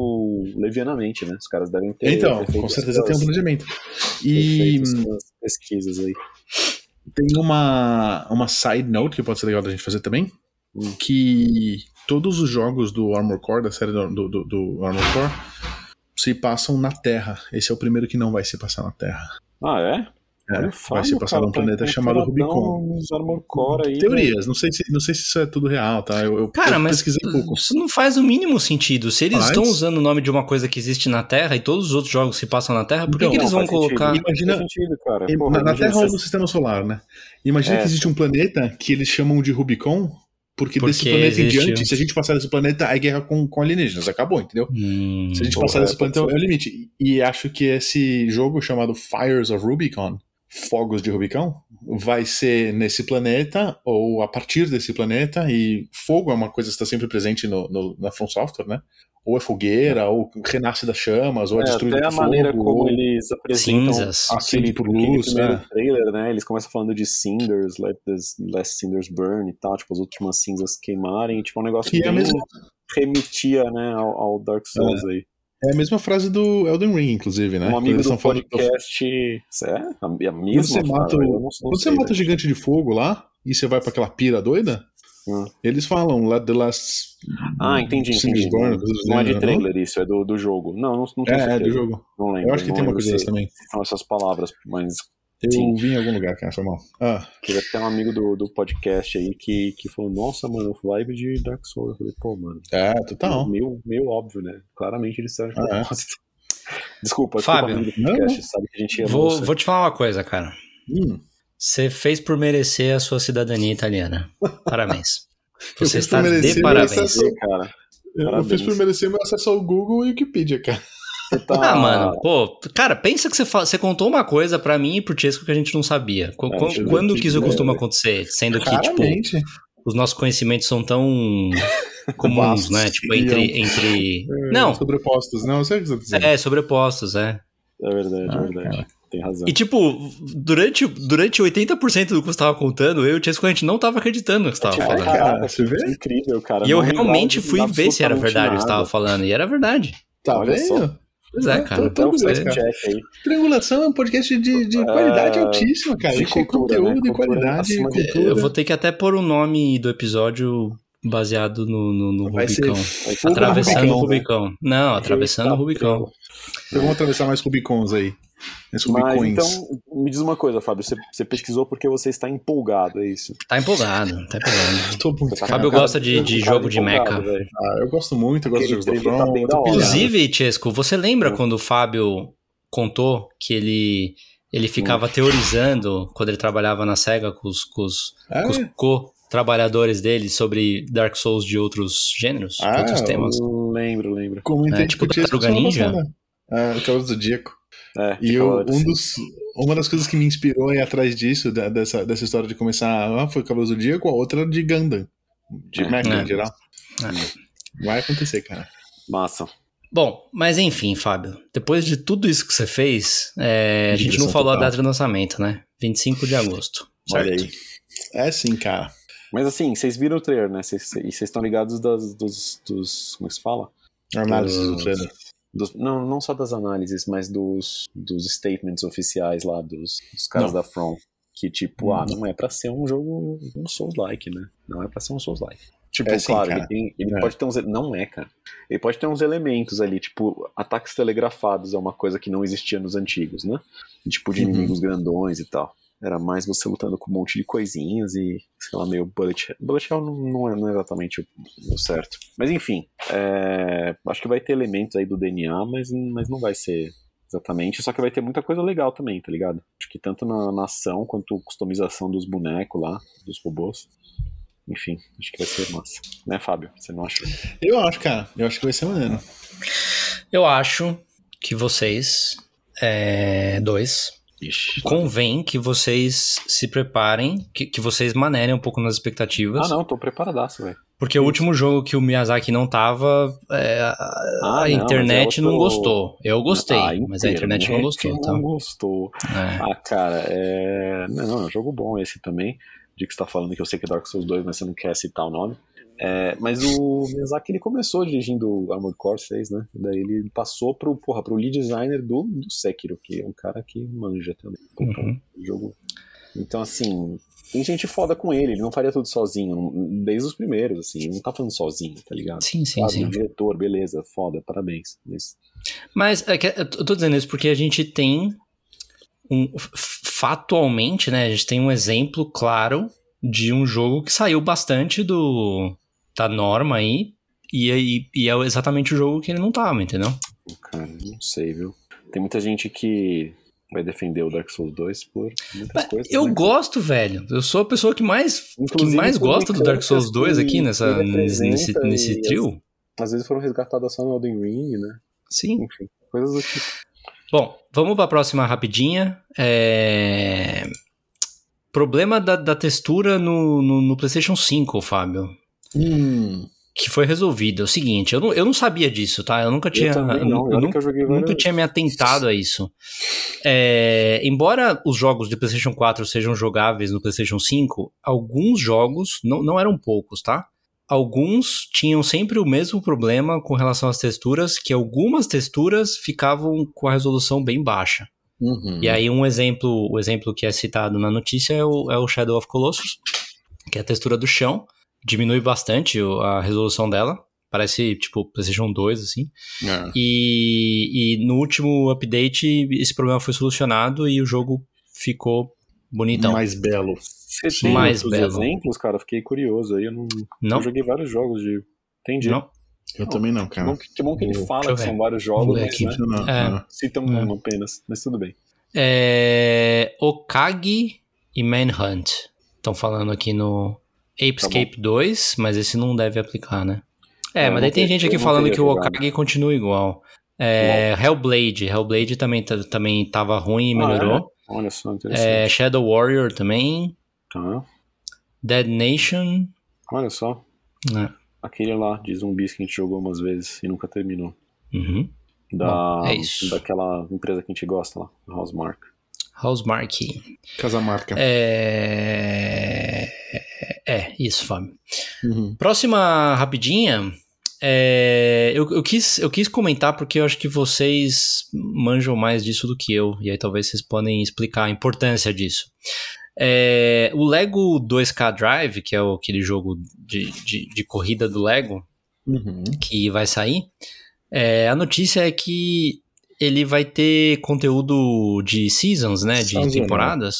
levianamente, né? Os caras devem ter. Então, com certeza tem um planejamento. E pesquisas aí. Tem uma, uma side note que pode ser legal da gente fazer também, Hum. que todos os jogos do Armor Core, da série do, do, do- Armor Core, se passam na Terra. Esse é o primeiro que não vai se passar na Terra. Ah, é? É, Olha o vai Fábio, se passar cara, num tá planeta chamado Rubicon. aí, Teorias, não sei, se, não sei se isso é tudo real, tá? Eu, eu, Cara, eu mas pesquisei pouco. isso não faz o mínimo sentido. Se eles Faz. estão usando o nome de uma coisa que existe na Terra e todos os outros jogos se passam na Terra, por que, Então, que eles Não, vão faz sentido. colocar. Imagina- sentido, cara. Porra, na, na Terra ou no sistema solar, né? Imagina É. que existe um planeta que eles chamam de Rubicon, porque, desse Porque planeta em existe- diante, se a gente passar desse planeta, é guerra com, com alienígenas. Acabou, entendeu? Hum, Se a gente porra, passar desse planeta, ser. é o limite. E acho que esse jogo chamado Fires of Rubicon, Fogos de Rubicon, vai ser nesse planeta ou a partir desse planeta. E fogo é uma coisa que está sempre presente no, no- na From Software, né? Ou é fogueira, ou renasce das chamas, ou é, É, destruído até a fogo. maneira como ou- eles apresentam Cinzas. Aquele, por aquele luz, primeiro né? trailer, né? Eles começam falando de cinders, let, this, let cinders burn e tal, tipo, as últimas cinzas queimarem, tipo, um negócio Que é que a mesma- remetia, né, ao, ao Dark Souls aí. É a mesma frase do Elden Ring, inclusive, né? Um amigo do podcast... É? A, mesma você mata, frase, o, eu não- você sei, mata o gigante de fogo lá e você vai pra aquela pira doida, Hum. eles falam Let the Last. Ah, entendi, entendi. burn, Não, é de gênero, não? trailer isso, é do, do jogo. Não, não, não É, é do jogo. Não lembro. Eu acho que tem uma coisa se- dessa também. São essas palavras, mas Eu Sim. vi em algum lugar, cara, foi mal. Ah, Teve até um amigo do, do podcast aí que, que falou, nossa, mano, vibe de Dark Souls. Eu falei, pô, mano, é, total. meio, meio óbvio, né? Claramente eles fizeram de Ah, é? propósito. Desculpa, Fábio. desculpa, do podcast, sabe que a gente ama Vou, você. vou te falar uma coisa, cara. Hum, Você fez por merecer a sua cidadania italiana. Parabéns. Eu Você está merecer de parabéns. acesso- cara. eu Parabéns. fiz por merecer meu acesso ao Google e Wikipedia, cara. Tá... Ah, mano, pô, cara, pensa que você, fa- você contou uma coisa pra mim e pro Chesco que a gente não sabia. Qu- É, quando aqui, que isso né? costuma acontecer? Sendo que, tipo, Claramente. os nossos conhecimentos são tão comuns, né? Tipo, e entre. entre... Não, Sobrepostos. Não, eu sei o que você tá dizendo. é, sobrepostos, é. É verdade, Ah, é verdade. Tem razão. E, tipo, durante, durante 80% do que você tava contando, eu e o Chesco, a gente não tava acreditando no que você tava Tipo, falando. cara, você vê? que incrível, cara. E eu realmente fui ver se era verdade o que você tava falando. E era verdade. Tá Olha só. Pois é, É, cara. tô- Até o Tudo bem, fact cara. check aí. Triangulação é um podcast de, de qualidade É, altíssima, cara. A de gente tem cultura, conteúdo né? qualidade de- cultura. Eu vou ter que até pôr o nome do episódio baseado no, no, no Vai ser Rubicão. fogo Atravessando o Rubicão, né? Não, atravessando o Rubicão. Então vamos atravessar mais Rubicons aí. Mais Mas Rubicões. então, me diz uma coisa, Fábio. Você, você pesquisou porque você está empolgado, é isso? Tá empolgado, tá empolgado. Tô muito, tá. Fábio gosta de- de cara jogo de mecha. Ah, eu gosto muito, eu gosto de jogos da trailer tá. Inclusive, Chesco, você lembra Hum. quando o Fábio contou que ele, ele ficava teorizando quando ele trabalhava na SEGA com os, com os, Ah, com os é? co-trabalhadores dele sobre Dark Souls de outros gêneros, de Ah, outros temas? Lembro, lembro. Comentei É, tipo Tartaruga Ninja? Ah, o Cavaleiro do Zodíaco. É, E eu, um assim. dos, uma das coisas que me inspirou a ir atrás disso, da- dessa, dessa história de começar, ah, foi Cavaleiro do Zodíaco, a outra de Gundam. De É. Mecha É. em geral. É. Vai acontecer, cara. Massa. Bom, mas enfim, Fábio, depois de tudo isso que você fez, é, a gente não falou a total. data de lançamento, né? 25 de agosto. Olha certo? aí. É sim, cara. Mas assim, vocês viram o trailer, né? E vocês estão ligados das, dos, dos. Como é que se fala? Análise do trailer. Dos- não, não só das análises, mas dos, dos statements oficiais lá dos, dos caras Não. da From. Que tipo, ah, Não. é pra ser um jogo, um Souls-like, né? Não é pra ser um Souls-like. Tipo, É sim, claro, cara. ele, tem, ele É. pode ter uns. Não é, cara. Ele pode ter uns elementos ali, tipo, ataques telegrafados é uma coisa que não existia nos antigos, né? Tipo, de Uhum. inimigos grandões e tal. Era mais você lutando com um monte de coisinhas e, sei lá, meio bullet hell. Bullet hell não, não é, não é exatamente o, o certo. Mas enfim, é, acho que vai ter elementos aí do DNA, mas, mas não vai ser exatamente. Só que vai ter muita coisa legal também, tá ligado? Acho que tanto na, na ação quanto customização dos bonecos lá, dos robôs. Enfim, acho que vai ser massa. Né, Fábio? Você não acha? Eu acho, cara. Eu acho que vai ser maneiro. Eu acho que vocês, é, dois, Ixi. convém que vocês se preparem, que, que vocês manerem um pouco nas expectativas. Ah, não, tô preparadaço, velho. Porque o último jogo que o Miyazaki não tava, é, a, Ah, a não, internet é não outro- gostou. Eu gostei, Ah, mas a internet não gostou. Não Tá? gostou. É. Ah, cara, é. Não, não, é um jogo bom esse também. De que você tá falando que eu sei que é Dark Souls 2, mas você não quer citar o nome. É, mas o Miyazaki ele começou dirigindo Armored Core 6, né? Daí ele passou pro, porra, pro lead designer do, do Sekiro, que é um cara que manja também. Uhum. jogo. Então, assim, tem gente foda com ele, ele não faria tudo sozinho, desde os primeiros, assim, ele não tá falando sozinho, tá ligado? Sim, sim, Claro, sim. diretor, beleza, foda, parabéns. Mas, Mas é que eu tô dizendo isso porque a gente tem um fatualmente, né? A gente tem um exemplo claro de um jogo que saiu bastante do da norma aí e, aí- e é exatamente o jogo que ele não tava, entendeu? cara, não sei, viu? Tem muita gente que vai defender o Dark Souls 2 por muitas coisas. Eu né? gosto, velho. Eu sou a pessoa que mais que mais gosta do Dark Souls 2 aqui nessa nesse nesse, e trio. Às vezes foram resgatadas só no Elden Ring, né? Sim. Enfim, coisas do tipo. Bom, vamos para a próxima rapidinha. É... Problema da, da textura no, no, no PlayStation 5, Fábio. Hum, Que foi resolvido. É o seguinte, eu não, eu não sabia disso, tá? Eu nunca tinha. eu eu nunca várias tinha me atentado a isso. É, embora os jogos de PlayStation 4 sejam jogáveis no PlayStation 5, alguns jogos, não, não eram poucos, tá? Alguns tinham sempre o mesmo problema com relação às texturas, que algumas texturas ficavam com a resolução bem baixa. uhum. E aí um exemplo, o exemplo que é citado na notícia é o, é o Shadow of Colossus, que é a textura do chão, diminui bastante a resolução dela, parece tipo PlayStation 2 assim. É. E, e no último update esse problema foi solucionado e o jogo ficou bonitão. mais belo. Você tem Mais belo. exemplos, cara? Fiquei curioso aí. Eu, não, Não? eu joguei vários jogos de. Entendi. Não? Eu também não, Que cara. bom que, bom que ele fala que são vários jogos, mas aqui. né, Não, não, É. não. É. um apenas. Mas tudo bem. É, Okagi e Manhunt. Estão falando aqui no Apescape 2, mas esse não deve aplicar, né? É, É, mas daí tem te- gente aqui falando que o. Okagi continua igual. É, Hellblade. Hellblade também, tá- também tava ruim e Ah, melhorou. Olha só, interessante. É, Shadow Warrior também. Tá. Dead Nation. Olha só. né? Aquele lá de zumbis que a gente jogou umas vezes e nunca terminou. Uhum. Da, Bom, é isso. Daquela empresa que a gente gosta lá, Housemark. Housemark. Casamarca. É... é, isso, Fábio. Uhum. Próxima rapidinha. é, eu, eu, quis, eu quis comentar porque eu acho que vocês manjam mais disso do que eu. E aí talvez vocês podem explicar a importância disso. É, o Lego 2K Drive, que é aquele jogo de, de, de corrida do Lego, Uhum. que vai sair, é, a notícia é que ele vai ter conteúdo de seasons, né? De Sazonal. temporadas.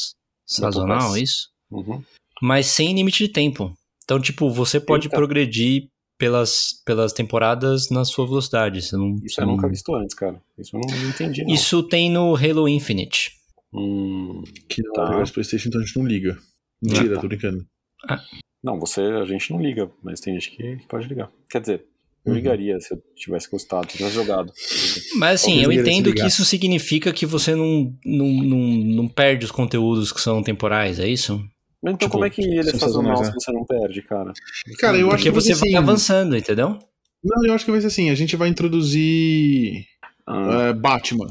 Sazonal, isso? Uhum. Mas sem limite de tempo. Então, tipo, você pode Eita. progredir pelas, pelas temporadas na sua velocidade. Você não, Isso você eu não- nunca visto antes, cara. Isso eu não, não entendi, não. Isso tem no Halo Infinite. Hum, Que Tá. tá. Playstation então a gente não liga. Mentira, tô brincando. não, você, a gente não liga, mas tem gente que pode ligar. Quer dizer, eu Uhum. ligaria se eu tivesse gostado, se eu tivesse jogado. Mas assim, Talvez eu entendo que isso significa que você não, não, não, não perde os conteúdos que são temporais, é isso? Mas então Tipo, como é que ele é sazonal né? se você não perde, cara? Cara, eu acho Porque que vai você vai assim. avançando, entendeu? Não, eu acho que vai ser assim. A gente vai introduzir Ah, é, Batman.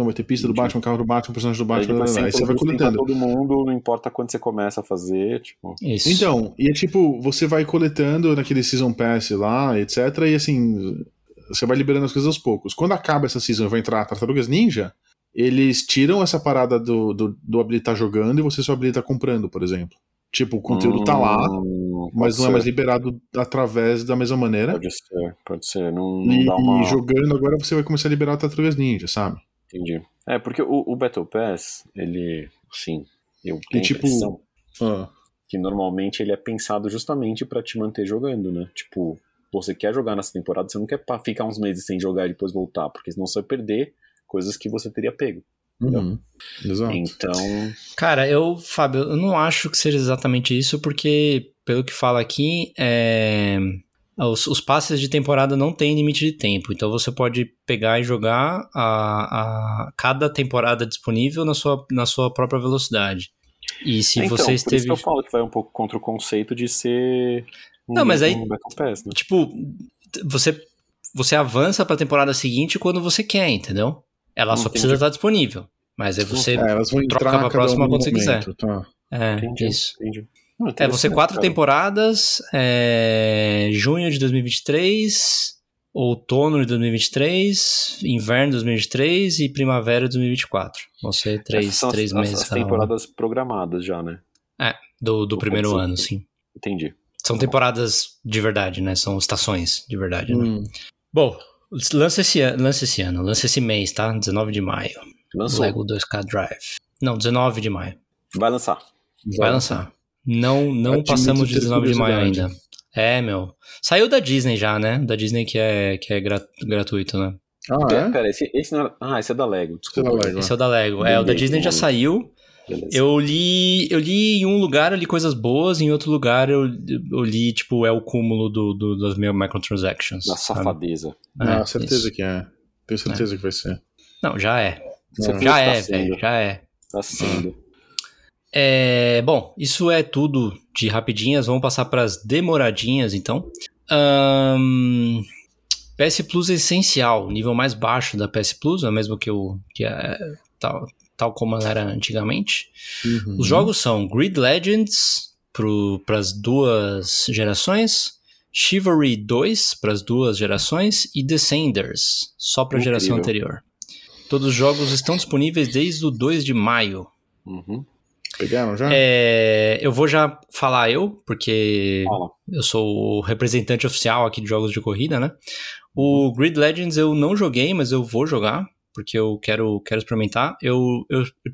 Então vai ter pista do. Batman, carro do Batman, personagem do aí Batman, depois blá, blá, blá. aí você vai coletando. todo mundo, não importa quando você começa a fazer, tipo... Isso. Então, e é tipo, você vai coletando naquele Season Pass lá, etc. E assim, você vai liberando as coisas aos poucos. Quando acaba essa season e vai entrar Tartarugas Ninja, eles tiram essa parada do, do, do habilitar jogando e você só habilita comprando, por exemplo. Tipo, o conteúdo tá lá, Hum, mas não é mais ser, liberado através da mesma maneira. Pode ser, pode ser. Não, não E, dá uma... e jogando agora você vai começar a liberar Tartarugas Ninja, sabe? Entendi. É, porque o, o Battle Pass, ele, sim, eu tenho tipo, a impressão Ah, que normalmente ele é pensado justamente pra te manter jogando, né? Tipo, você quer jogar nessa temporada, você não quer ficar uns meses sem jogar e depois voltar, porque senão você vai perder coisas que você teria pego. uhum, Exato. Então, Cara, eu, Fábio, eu não acho que seja exatamente isso, porque, pelo que fala aqui, é, os, os passes de temporada não têm limite de tempo. Então você pode pegar e jogar a, a cada temporada disponível na sua, na sua própria velocidade. E se então você por isso esteve. que eu falo que vai um pouco contra o conceito de ser um, Não, mas aí- um Pass, né? Tipo, você, você avança pra temporada seguinte quando você quer, entendeu? Ela só Entendi. precisa estar disponível. Mas aí você. É, elas vão troca entrar pra cada próxima um quando você quiser. Tá. É, Entendi, isso. entendi. Não, É, você quatro cara. temporadas, é, junho de 2023, outono de 2023, inverno de 2023 e primavera de 2024. Vão ser três, são as- três as, meses. As cada um. temporadas programadas já, né? Do, do Ou primeiro ser. ano, sim. Entendi. São temporadas de verdade, né? São estações de verdade, né? Hum, Bom, lança esse, lança esse ano, lança esse mês, tá? 19 de maio. Lançou. Lego 2K Drive. Não, 19 de maio. Vai lançar. Vai lançar. Não, não Admito passamos de ter 19 de maio ainda. É, meu. Saiu da Disney já, né? Da Disney que é, que é gra- gratuito, né? Ah, Pera, é? pera, esse, esse não era... Ah, esse é da Lego. Desculpa. da Lego. Esse é o da Lego. É, o da. Disney já saiu. Beleza. Eu li, eu li em um lugar, eu li coisas boas, em outro lugar eu, eu li, tipo, é o cúmulo do, do- das minhas microtransactions. Da safadeza. Ah, É, certeza isso. que é. Tenho certeza que vai ser. Não, já é. Já é, tá sendo. velho, já é. Tá sendo. É, bom, isso é tudo de rapidinhas. Vamos passar para as demoradinhas, então. Ahn, PS Plus é essencial, nível mais baixo da PS Plus, é o mesmo que o que é, tal, tal como ela era antigamente. Uhum. Os jogos são Grid Legends para as duas gerações, Chivalry 2 para as duas gerações e Descenders só para a geração anterior. Todos os jogos estão disponíveis desde o 2 de maio. Uhum. Pegaram já? É, eu vou já falar eu, porque Fala. eu sou o representante oficial aqui de jogos de corrida, né? O Grid Legends eu não joguei, mas eu vou jogar, porque eu quero, quero experimentar. Eu, eu, eu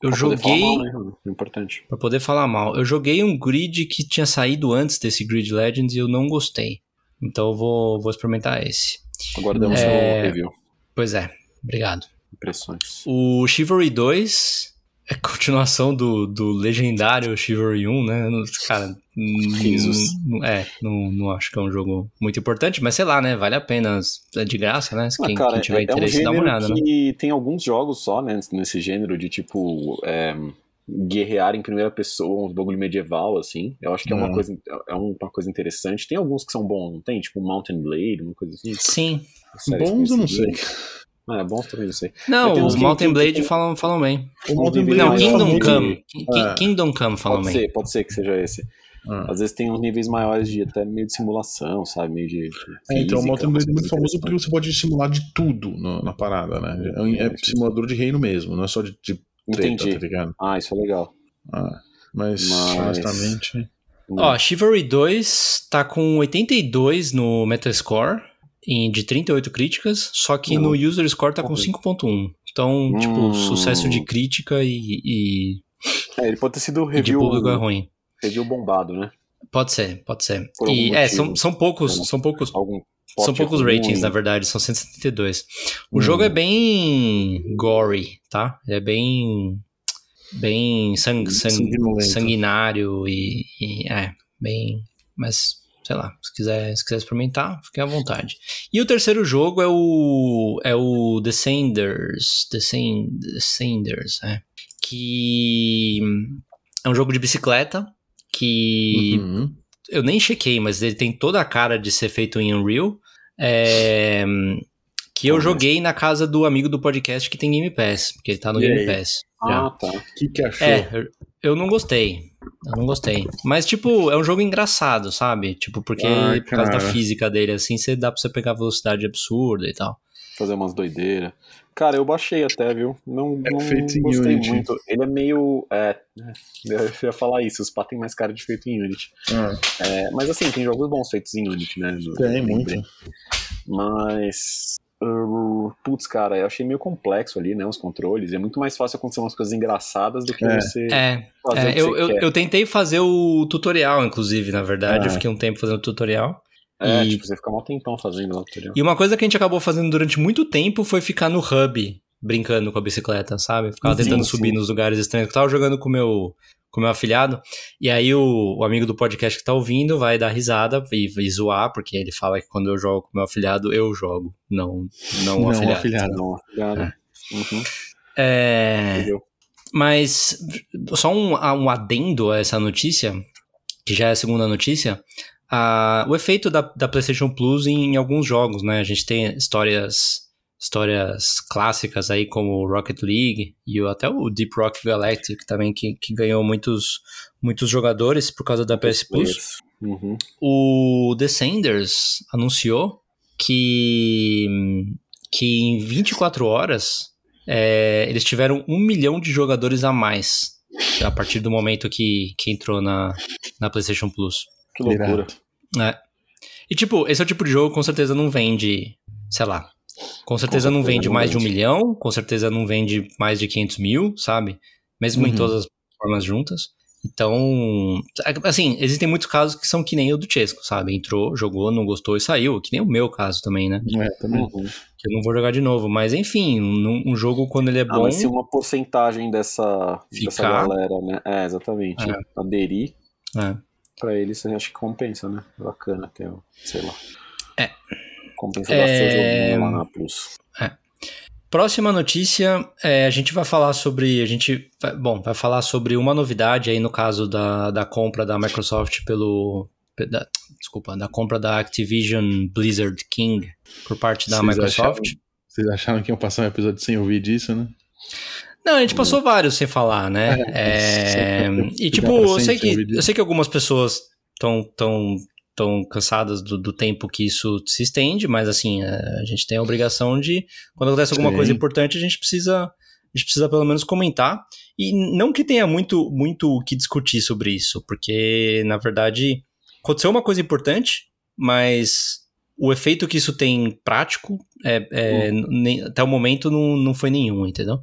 Pra poder falar joguei. mal, né? Importante. Pra poder falar mal. Eu joguei um grid que tinha saído antes desse Grid Legends e eu não gostei. Então eu vou, vou experimentar esse. Aguardamos É. seu review. Pois é, obrigado. Impressões. O Chivalry 2 é continuação do, do legendário Chivalry 1, né? Cara, Jesus. não, é, não, não acho que é um jogo muito importante, mas sei lá, né? Vale a pena. É de graça, né? Ah, Quem, cara, quem tiver é, é um interesse, dá uma olhada, né? que tem alguns jogos só, né, nesse gênero de tipo é, guerrear em primeira pessoa, uns bagulho medieval, assim. Eu acho que é uma Hum. coisa é uma coisa interessante. Tem alguns que são bons, não tem? Tipo Mountain Blade, uma coisa assim. Sim. Bons eu não sei. Ah, bons também não sei. Não, tem uns o que- Mountain que- Blade que- falam, falam bem. O Mountain Blade Não, é Kingdom. Come. É. Kingdom Come falam Pode bem. ser, pode ser que seja esse. Ah. Às vezes tem uns níveis maiores de até meio de simulação, sabe? Meio de. de É, então, o Mountain Blade é muito famoso coisas porque você pode simular de tudo no- na parada, né? É, é simulador de reino mesmo, não é só de, de treta, Entendi. tá ligado? Ah, isso é legal. Ah, mas, Mas- honestamente... Ó, Chivalry 2 tá com 82 no Metascore em, de 38 críticas, só que Não. no User Score tá com Uhum. 5.1. Então, tipo, Hum. sucesso de crítica e, e- É, ele pode ter sido e de review, público é ruim. review bombado, né? Pode ser, pode ser. Por E algum é, são, são poucos, Não. são poucos, Algum são poucos ratings, na verdade, são 172. O Hum. jogo é bem gory, tá? Ele é bem bem sang, sang- Sanguinolento. sanguinário e, e é bem, mas sei lá, se quiser, se quiser experimentar, fique à vontade. E o terceiro jogo é o é o Descenders, Descend, Descenders, é, que é um jogo de bicicleta que Uhum. eu nem chequei, mas ele tem toda a cara de ser feito em Unreal. é, que eu Uhum. joguei na casa do amigo do podcast que tem Game Pass, porque ele tá no E Game aí? Pass. Ah, tá. O que, que achou? É, eu não gostei. Eu não gostei. Mas, tipo, é um jogo engraçado, sabe? Tipo, porque Ai, por causa da física dele, assim, você dá pra você pegar velocidade absurda e tal. Fazer umas doideiras. Cara, eu baixei até, viu? Não, É não feito em gostei Unity. muito. Ele é meio. É, eu ia falar isso, os pá tem mais cara de feito em Unity. Ah, É, mas assim, tem jogos bons feitos em Unity, né? Tem muito. Mas. Uh, putz, cara, eu achei meio complexo ali, né? Os controles. É muito mais fácil acontecer umas coisas engraçadas do que É. você É, fazer o é, que eu, você eu, quer. eu tentei fazer o tutorial, inclusive, na verdade. Ah. Eu fiquei um tempo fazendo o tutorial. É, e- tipo, você fica mal tempão fazendo lá, entendeu? E uma coisa que a gente acabou fazendo durante muito tempo foi ficar no hub, brincando com a bicicleta, sabe? Ficava Sim, tentando sim. subir nos lugares estranhos. Eu tava jogando com o meu, com meu afilhado, e aí o, o amigo do podcast que tá ouvindo vai dar risada e, e zoar, porque ele fala que quando eu jogo com meu afilhado, eu jogo, não, não o Não, afilhado. afilhado. Não, obrigado. Uhum, É, mas só um, um adendo a essa notícia, que já é a segunda notícia. ah, o efeito da, da PlayStation Plus em, alguns jogos, né? A gente tem histórias histórias clássicas aí como Rocket League e até o Deep Rock Galactic também que, que ganhou muitos muitos jogadores por causa da PS Plus. Uhum. O Descenders anunciou que, que em 24 horas é, eles tiveram um milhão de jogadores a mais a partir do momento que, que entrou na, na PlayStation Plus. Que loucura. É. E tipo, esse é o tipo de jogo que com certeza não vende, sei lá. Com certeza, Com não vende mais de um milhão, com certeza não vende mais de 500 mil, sabe? Mesmo em Uhum. todas as formas juntas. Então, assim, existem muitos casos que são que nem o do Chesco, sabe? Entrou, jogou, não gostou e saiu. Que nem o meu caso também, né? É, também. Uhum. Que eu não vou jogar de novo. Mas enfim, um, um jogo quando ele é Ah, bom. mas se uma porcentagem dessa, dessa galera, né? É, exatamente. É. Aderir, É. pra eles, acho que compensa, né? Bacana ter, sei lá. É. Compensa É. joguinho lá na Plus. Próxima notícia, é, a gente vai falar sobre. A gente. vai- bom, vai falar sobre uma novidade aí no caso da, da compra da Microsoft pelo. da- desculpa, da compra da Activision Blizzard King por parte da Vocês Microsoft. acharam- Vocês acharam que iam passar um episódio sem ouvir disso, né? Não, a gente passou vários sem falar, né? É, e tipo, eu sei, que, eu sei que algumas pessoas estão tão, tão cansadas do, do tempo que isso se estende, mas assim, é, a gente tem a obrigação de, quando acontece alguma Sim. coisa importante, a gente precisa. A gente precisa pelo menos comentar. E não que tenha muito muito o que discutir sobre isso, porque, na verdade, aconteceu uma coisa importante, mas o efeito que isso tem prático, é, é, nem- até o momento, não, não foi nenhum, entendeu?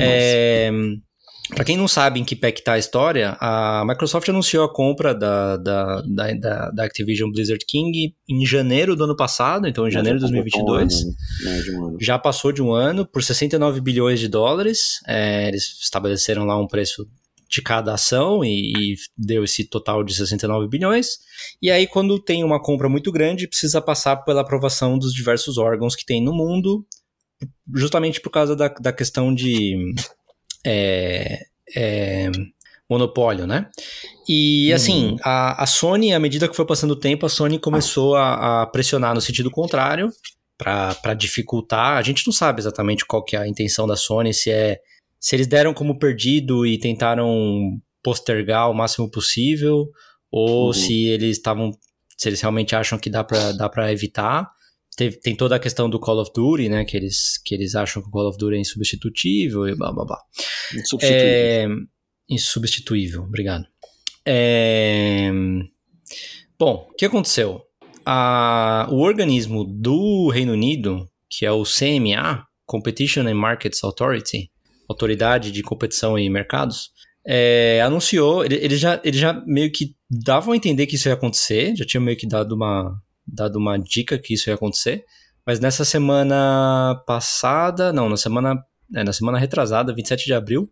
É, para quem não sabe em que pé que tá a história, a Microsoft anunciou a compra da, da, da, da- Activision Blizzard King em janeiro do ano passado, então em janeiro de 2022. Né, um. Já passou de um ano por 69 bilhões de dólares. É, eles estabeleceram lá um preço de cada ação e, e deu esse total de 69 bilhões. E aí, quando tem uma compra muito grande, precisa passar pela aprovação dos diversos órgãos que tem no mundo, justamente por causa da, da questão de é, é, monopólio, né? E assim, a, a Sony, à medida que foi passando o tempo, a Sony começou a, a pressionar no sentido contrário para dificultar. A gente não sabe exatamente qual que é a intenção da Sony, se é se eles deram como perdido e tentaram postergar o máximo possível, ou Uhum. se eles estavam, se eles realmente acham que dá para dá para evitar. Teve- tem toda a questão do Call of Duty, né? Que eles, que eles acham que o Call of Duty é insubstitutível e blá blá blá. Insubstituível. É, insubstituível, obrigado. É, bom, o que aconteceu? A- o organismo do Reino Unido, que é o CMA, Competition and Markets Authority, Autoridade de Competição e Mercados, é, anunciou, ele, ele já, ele já meio que davam a entender que isso ia acontecer, já tinha meio que dado uma, dado uma dica que isso ia acontecer, mas nessa semana passada, não, na semana, é, na semana retrasada, 27 de abril,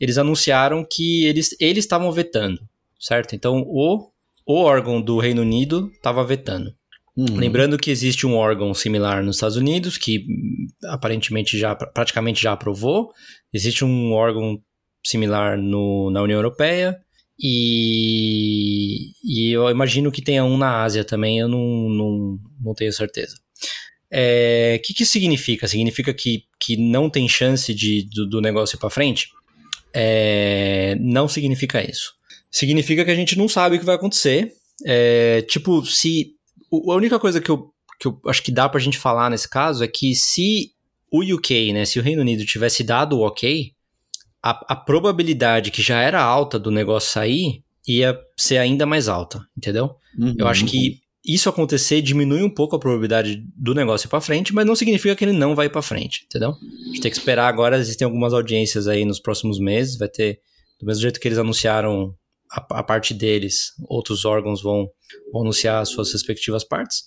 eles anunciaram que eles eles estavam vetando, certo? Então o, o órgão do Reino Unido estava vetando. Uhum. Lembrando que existe um órgão similar nos Estados Unidos que aparentemente já praticamente já aprovou. Existe um órgão similar no, na União Europeia e, e eu imagino que tenha um na Ásia também. Eu não, não, não tenho certeza. O que, que isso significa? Significa que, que não tem chance de, do, do negócio ir para frente? É, não significa isso. Significa que a gente não sabe o que vai acontecer. É, tipo, se. A única coisa que eu, que eu acho que dá pra gente falar nesse caso é que se o UK, né, se o Reino Unido tivesse dado o ok, a, a probabilidade que já era alta do negócio sair ia ser ainda mais alta, entendeu? Uhum. Eu acho que isso acontecer diminui um pouco a probabilidade do negócio ir pra frente, mas não significa que ele não vai pra frente, entendeu? A gente tem que esperar agora, existem algumas audiências aí nos próximos meses, vai ter, do mesmo jeito que eles anunciaram a, a parte deles, outros órgãos vão, vão anunciar as suas respectivas partes.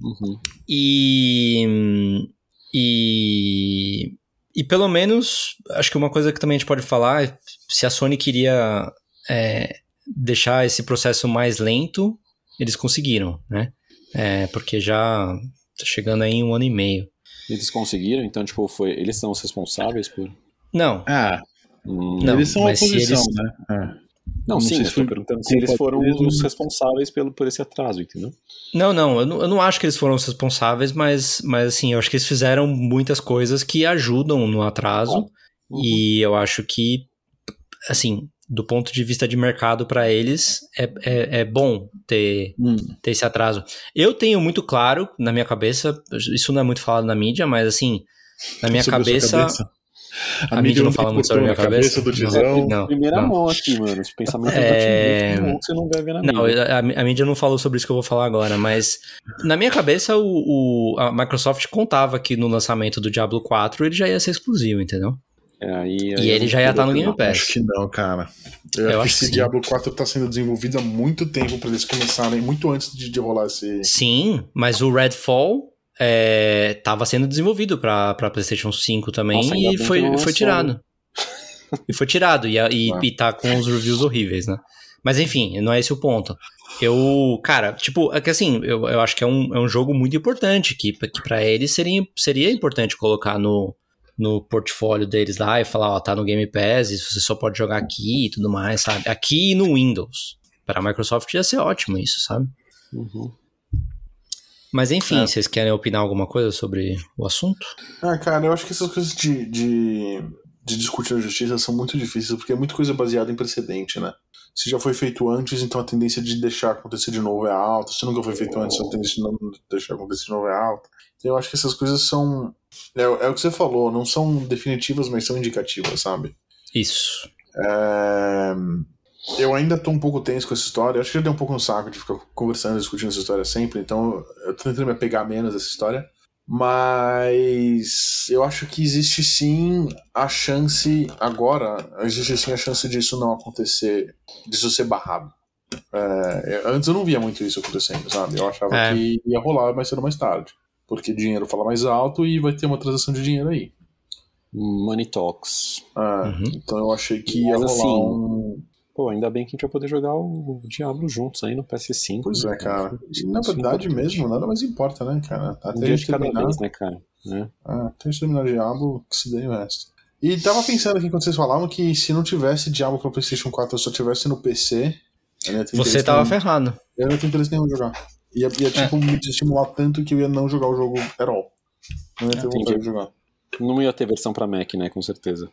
Uhum. E, e, e pelo menos, acho que uma coisa que também a gente pode falar é se a Sony queria é, deixar esse processo mais lento, eles conseguiram, né? É, porque já tá chegando aí um ano e meio. Eles conseguiram, então, tipo, foi. Eles são os responsáveis por. Não, Ah, Hum, Não, eles são a oposição, eles- né? Ah. Não, não sim, se perguntando se eles foram os responsáveis pelo, por esse atraso, entendeu? Não, não, eu não, eu não acho que eles foram os responsáveis, mas, mas assim, eu acho que eles fizeram muitas coisas que ajudam no atraso. Uhum. E eu acho que, assim, do ponto de vista de mercado para eles, é, é, é bom ter, Hum. ter esse atraso. Eu tenho muito claro na minha cabeça, isso não é muito falado na mídia, mas assim, na minha Sobre a sua cabeça, A, mídia não fala muito sobre a minha cabeça. do Tizão. Não, Primeira não. mão aqui, mano. Esse pensamento É... é... que você não vai ver na Não, mídia. a, a mídia não falou sobre isso que eu vou falar agora, mas na minha cabeça o, o- a Microsoft contava que no lançamento do Diablo 4 ele já ia ser exclusivo, entendeu? É, aí, aí E eu ele já ia estar no que Game não. Pass. Acho que não, cara. Eu, Eu acho acho que esse sim. Diablo 4 tá sendo desenvolvido há muito tempo pra eles começarem, muito antes de, de rolar esse. Sim, mas o Redfall é, tava sendo desenvolvido pra, pra PlayStation 5 também Nossa, e foi, foi tirado. e foi tirado, e, e, e tá com os reviews horríveis, né? Mas enfim, não é esse o ponto. Eu, cara, tipo, é que assim, eu, eu acho que é um, é um jogo muito importante, que, que para eles seria, seria importante colocar no, no portfólio deles lá e falar, ó, tá no Game Pass, e você só pode jogar aqui e tudo mais, sabe? Aqui e no Windows. Para a Microsoft ia ser ótimo isso, sabe? Uhum. Mas enfim, É. vocês querem opinar alguma coisa sobre o assunto? Ah, cara, eu acho que essas coisas de, de, de discutir a justiça são muito difíceis, porque é muita coisa baseada em precedente, né? Se já foi feito antes, então a tendência de deixar acontecer de novo é alta. Se nunca foi feito antes, a tendência de não deixar acontecer de novo é alta. Então eu acho que essas coisas são. É, é o que você falou, não são definitivas, mas são indicativas, sabe? Isso. É, Eu ainda tô um pouco tenso com essa história. Eu acho que já deu um pouco no saco de ficar conversando, discutindo essa história sempre. Então eu tô tentando me apegar menos a essa história. Mas eu acho que existe sim a chance, agora, existe sim a chance disso não acontecer, disso ser barrado. É, antes eu não via muito isso acontecendo, sabe? Eu achava É. que ia rolar mais cedo ou mais tarde. Porque dinheiro fala mais alto e vai ter uma transação de dinheiro aí. Money Talks. É, Uhum. Então eu achei que ia Mas, rolar assim, um. Pô, ainda bem que a gente vai poder jogar o Diablo juntos aí no PS5. Pois né, é, cara. Isso E, na é verdade mesmo, nada mais importa, né, cara? Até Um a dia gente de cada terminar, vez, né, cara? Né? ah, até a gente terminar Diablo, que se dê o resto. E tava pensando aqui quando vocês falavam que se não tivesse Diablo pra PlayStation 4, eu só tivesse no PC. Você tava nenhum. ferrado. Eu não ter interesse nenhum em jogar. Ia, ia tipo, me estimular tanto que eu ia não jogar o jogo at all. Não ia ter vontade de jogar. Não ia ter versão pra Mac, né? Com certeza.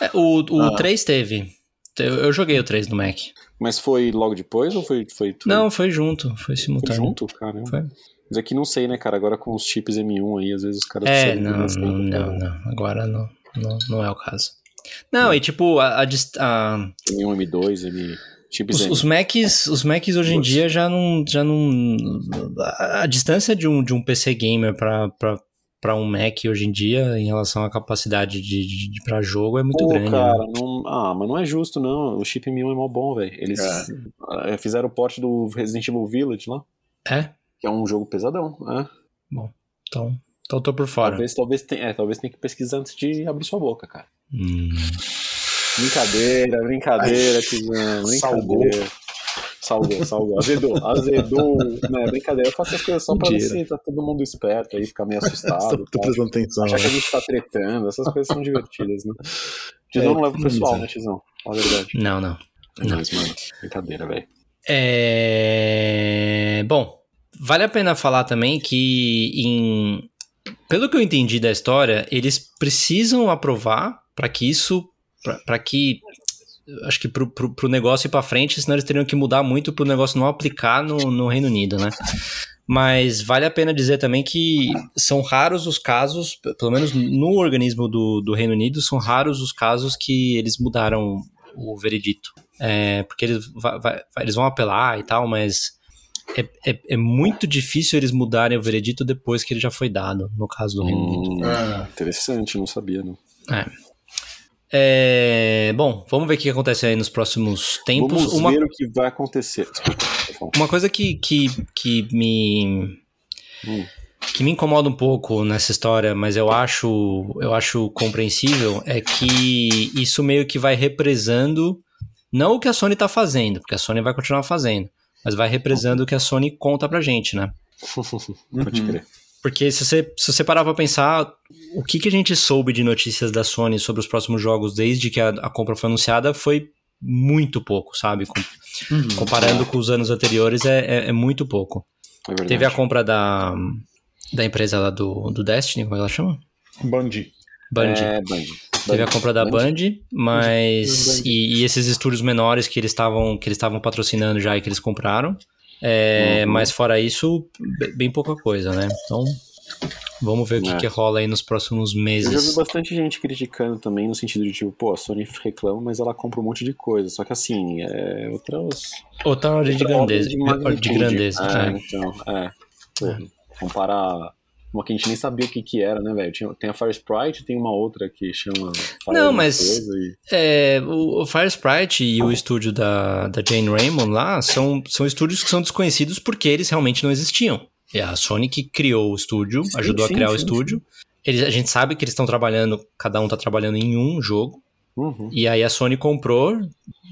É, o o Ah. 3 teve. Eu, eu joguei o 3 no Mac. Mas foi logo depois ou foi. foi tudo? Não, foi junto. Foi foi simultâneo. junto, cara. Foi. Mas aqui não sei, né, cara? Agora com os chips M1 aí, às vezes os caras É, não, mais tempo não, pra- não, não. Agora não, não, não é o caso. Não, e tipo, a, a a- M1, M2, M. Os, os Macs, os Macs hoje em dia já não, já não, a, a distância de um, de um PC gamer pra, pra, pra um Mac hoje em dia em relação à capacidade de, de, de para jogo é muito Pô, grande. cara, né? não... ah, mas não é justo, não. O chip M1 é mó bom, velho. Eles É. eh, fizeram o porte do Resident Evil Village lá, É? que é um jogo pesadão, né? Então, então eu tô por fora. Talvez, talvez, tenha, é, talvez tenha que pesquisar antes de abrir sua boca, cara. Hum. Brincadeira, brincadeira, Tizão, brincadeira. Salgou, salgou. Azedou, azedou. Não, é brincadeira. Eu faço as coisas só pra ver Mentira. se tá todo mundo esperto aí, ficar meio assustado. Tô prestando atenção. Achar que a né? gente tá tretando, essas coisas são divertidas, né? Tizão É, não leva o pessoal, né, Tizão? Fala a verdade. Não, não. Não. Mas, mano, brincadeira, velho. É... Bom, vale a pena falar também que, em... pelo que eu entendi da história, eles precisam aprovar para que isso, para que, acho que pro, pro, pro negócio ir para frente, senão eles teriam que mudar muito pro negócio não aplicar no, no Reino Unido, né? Mas vale a pena dizer também que são raros os casos, pelo menos no organismo do, do Reino Unido, são raros os casos que eles mudaram o veredito. É, porque eles, va- vai- vai- eles vão apelar e tal, mas é, é, é muito difícil eles mudarem o veredito depois que ele já foi dado, no caso do Reino Unido. Hum, É. interessante, não sabia, não. É, bom, vamos ver o que acontece aí nos próximos tempos. Vamos Uma, ver o que vai acontecer. Desculpa, uma coisa que, que, que me Hum. que me incomoda um pouco nessa história, mas eu acho eu acho compreensível é que isso meio que vai represando não o que a Sony tá fazendo, porque a Sony vai continuar fazendo, mas vai represando o que a Sony conta pra gente, né? Pode Uhum. crer. Porque se você, se você parar pra pensar, o que, que a gente soube de notícias da Sony sobre os próximos jogos desde que a, a compra foi anunciada foi muito pouco, sabe? Com- Uhum. comparando com os anos anteriores, é, é, é muito pouco. É. Teve a compra da, da empresa lá do, do Destiny, como ela chama? Bungie. Band. É, Band. Teve a compra da Band. Band, mas. Band. E, e esses estúdios menores que eles estavam que eles estavam patrocinando já e que eles compraram. É, Uhum. Mas fora isso, be- bem pouca coisa, né? Então. Vamos ver o que, É. que rola aí nos próximos Eu já vi meses. bastante gente criticando também, no sentido de tipo, pô, a Sony reclama, mas ela compra um monte de coisa. Só que assim, é outras. Outra ordem de outra ordem grandeza. de De magnitude. grandeza. É, é. então, é. Comparar. Uma que a gente nem sabia o que que era, né, velho? Tem a Fire Sprite, tem uma outra que chama. Fire Não, mas- e- É, o, Fire Sprite e o estúdio da, da Jane Raymond lá são, são estúdios que são desconhecidos porque eles realmente não existiam. É a Sony que criou o estúdio, Sim, ajudou sim, a criar o sim, estúdio. Eles, a gente sabe que eles estão trabalhando, cada um tá trabalhando em um jogo. Uhum. E aí a Sony comprou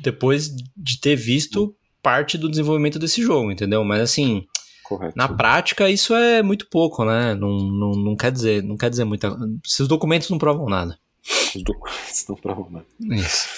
depois de ter visto parte do desenvolvimento desse jogo, entendeu? Mas assim, Correto. na prática isso é muito pouco, né? Não, não, não quer dizer, não quer dizer muita. Esses documentos não provam nada. Os documentos não provam nada. Isso.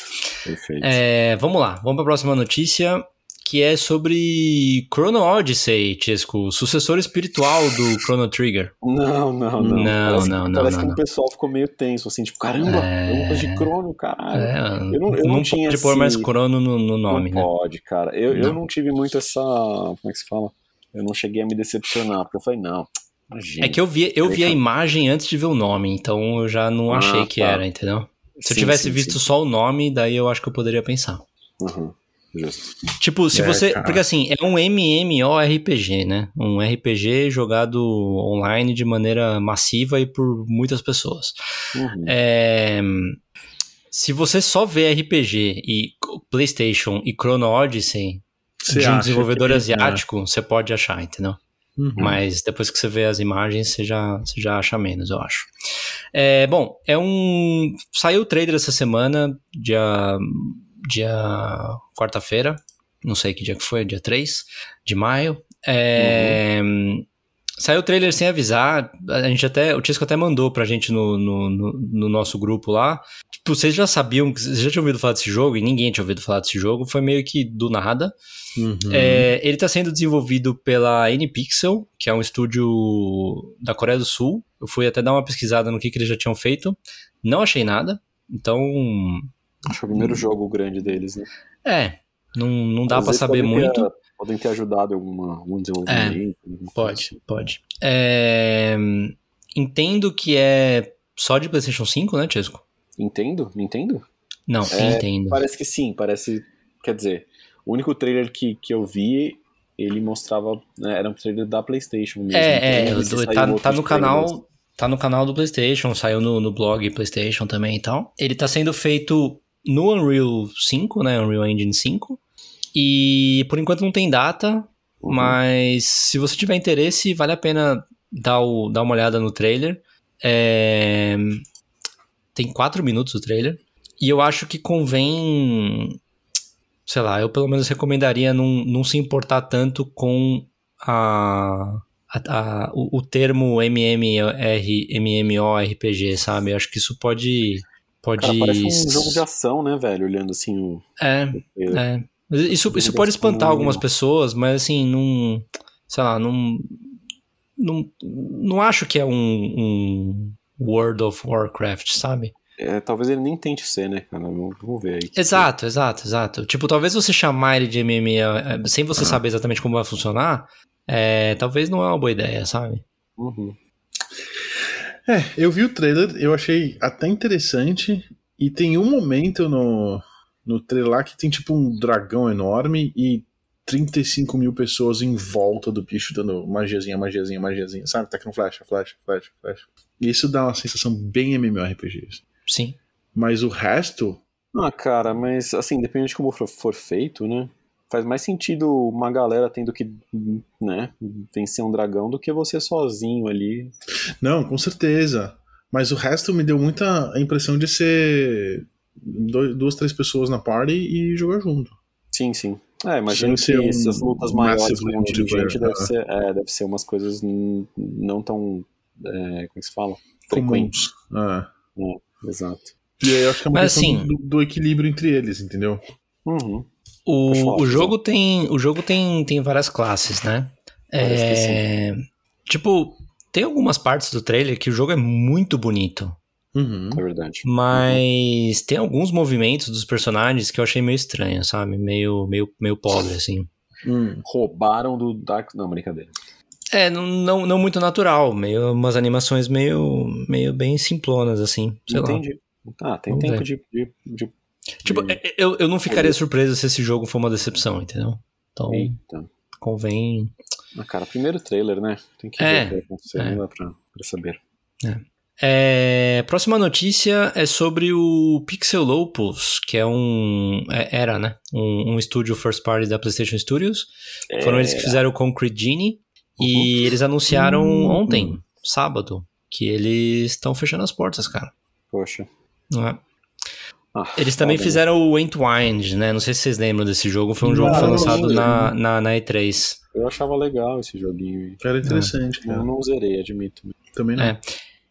Perfeito. É, vamos lá, vamos para a próxima notícia, que é sobre Chrono Odyssey, Chesco, o sucessor espiritual do Chrono Trigger. Não, não, não. Não, parece, não, não, Parece não, que não. o pessoal ficou meio tenso, assim, tipo, caramba, É. é uma coisa de crono, caralho. É, eu não- eu não não tinha pode pôr esse- mais Chrono no, no nome, não né? pode, cara. Eu, eu Não. não tive muito essa. Como é que se fala? Eu não cheguei a me decepcionar, porque eu falei, não, imagina. É que eu vi, eu vi a Deixa- imagem antes de ver o nome, então eu já não Ah, achei que tá. era, entendeu? Se eu Sim, tivesse sim, visto sim. só o nome, daí eu acho que eu poderia pensar. Uhum, justo. Tipo, se É, você. cara. Porque assim, é um MMORPG, né? Um RPG jogado online de maneira massiva e por muitas pessoas. Uhum. É, se você só vê RPG e PlayStation e Chrono Odyssey Você de um desenvolvedor que- asiático, você pode achar, entendeu? Uhum. Mas depois que você vê as imagens, você já, você já acha menos, eu acho. É, bom, é um. Saiu o trailer essa semana, dia. Dia quarta-feira. Não sei que dia que foi, dia 3 de maio. É, Saiu o trailer sem avisar. A gente até. O Tisco até mandou pra gente no, no, no- no nosso grupo lá. Tipo, vocês já sabiam, vocês já tinham ouvido falar desse jogo e ninguém tinha ouvido falar desse jogo. Foi meio que do nada. Uhum. É, ele está sendo desenvolvido pela NPixel, que é um estúdio da Coreia do Sul. Eu fui até dar uma pesquisada no que, que eles já tinham feito. Não achei nada. Então, Acho que é o primeiro jogo grande deles, né? é, não, não dá vezes saber podem ter- muito. podem ter ajudado alguma, algum desenvolvimento. coisa Pode, assim. pode. É, entendo que é só de PlayStation 5, né, Chesco? Nintendo? Nintendo? Não, É, entendo. Parece que sim, parece. Quer dizer, o único trailer que, que eu vi, ele mostrava. né, era um trailer da PlayStation mesmo. É, é, então, do- saiu tá, tá no canal. Tá no canal do PlayStation, saiu no, no blog PlayStation também e tal. Ele tá sendo feito no Unreal 5, né? Unreal Engine 5. E por enquanto não tem data, Uhum. mas se você tiver interesse, vale a pena dar, o, dar uma olhada no trailer. É, Tem 4 minutos o trailer. E eu acho que convém. Sei lá, eu pelo menos recomendaria não, não se importar tanto com a, a- a- o, o termo MMR, MMORPG, sabe? Eu acho que isso pode. Pode. Cara, parece um jogo de ação, né, velho? Olhando assim o. É, é. Isso, isso de pode espantar é algumas pessoas, mas assim, não. Sei lá, não. Não, não acho que é um, um World of Warcraft, sabe? É, talvez ele nem tente ser, né, cara? Vamos ver aí. Exato, exato, exato. Tipo, talvez você chamar ele de MMA eh, sem você saber exatamente como vai funcionar, é, talvez não é uma boa ideia, sabe? Uhum. É, eu vi o trailer, eu achei até interessante. E tem um momento no, no trailer lá que tem tipo um dragão enorme e 35 mil pessoas em volta do bicho dando magiazinha, magiazinha, magiazinha, sabe? Tá com flecha, flecha, flecha, flecha. E isso dá uma sensação bem MMORPG. Sim. Mas o resto, Ah, cara, mas assim, depende de como for, for feito, né? Faz mais sentido uma galera tendo que, né, vencer um dragão do que você sozinho ali. não, com certeza. Mas o resto me deu muita impressão de ser dois- duas, três pessoas na party e jogar junto. Sim, sim. É, imagino que ser um essas lutas maiores com um de gente deve né? ser, é, deve ser umas coisas não tão. é, como é que se fala? Frequentes. Comuns. É. Exato. E aí eu acho que é uma Mas, questão assim- do, do equilíbrio entre eles, entendeu? Uhum. Falar, O, o jogo tem. O jogo tem, tem várias classes, né? É, tipo, tem algumas partes do trailer que o jogo é muito bonito. Uhum. É verdade. Mas tem alguns movimentos dos personagens que eu achei meio estranho, sabe? Meio, meio, meio pobre, assim. Hum. Roubaram do Dark. Não, brincadeira. É, não, não, não muito natural, meio umas animações meio, meio bem simplonas, assim. Sei lá. Entendi. Ah, tem Vamos tempo de, de, de- Tipo, de- eu, eu não ficaria surpreso se esse jogo for uma decepção, entendeu? Então, Eita. convém. Ah, cara, primeiro trailer, né? Tem que É, ver o que vai acontecer, é. não dá pra, pra saber. É, próxima notícia é sobre o Pixel Lopus, que é um. é- era, né? Um, um estúdio first party da PlayStation Studios. Foram eles que fizeram o Concrete Genie. E eles anunciaram Hum. ontem, sábado, que eles estão fechando as portas, cara. Poxa. Não é? Ah, Eles também foda, fizeram o Entwined, né? Não sei se vocês lembram desse jogo. Foi um jogo que foi lançado na, na, na E3. Eu achava legal esse joguinho. Cara, interessante, Eu cara. não zerei, admito. Também não. É.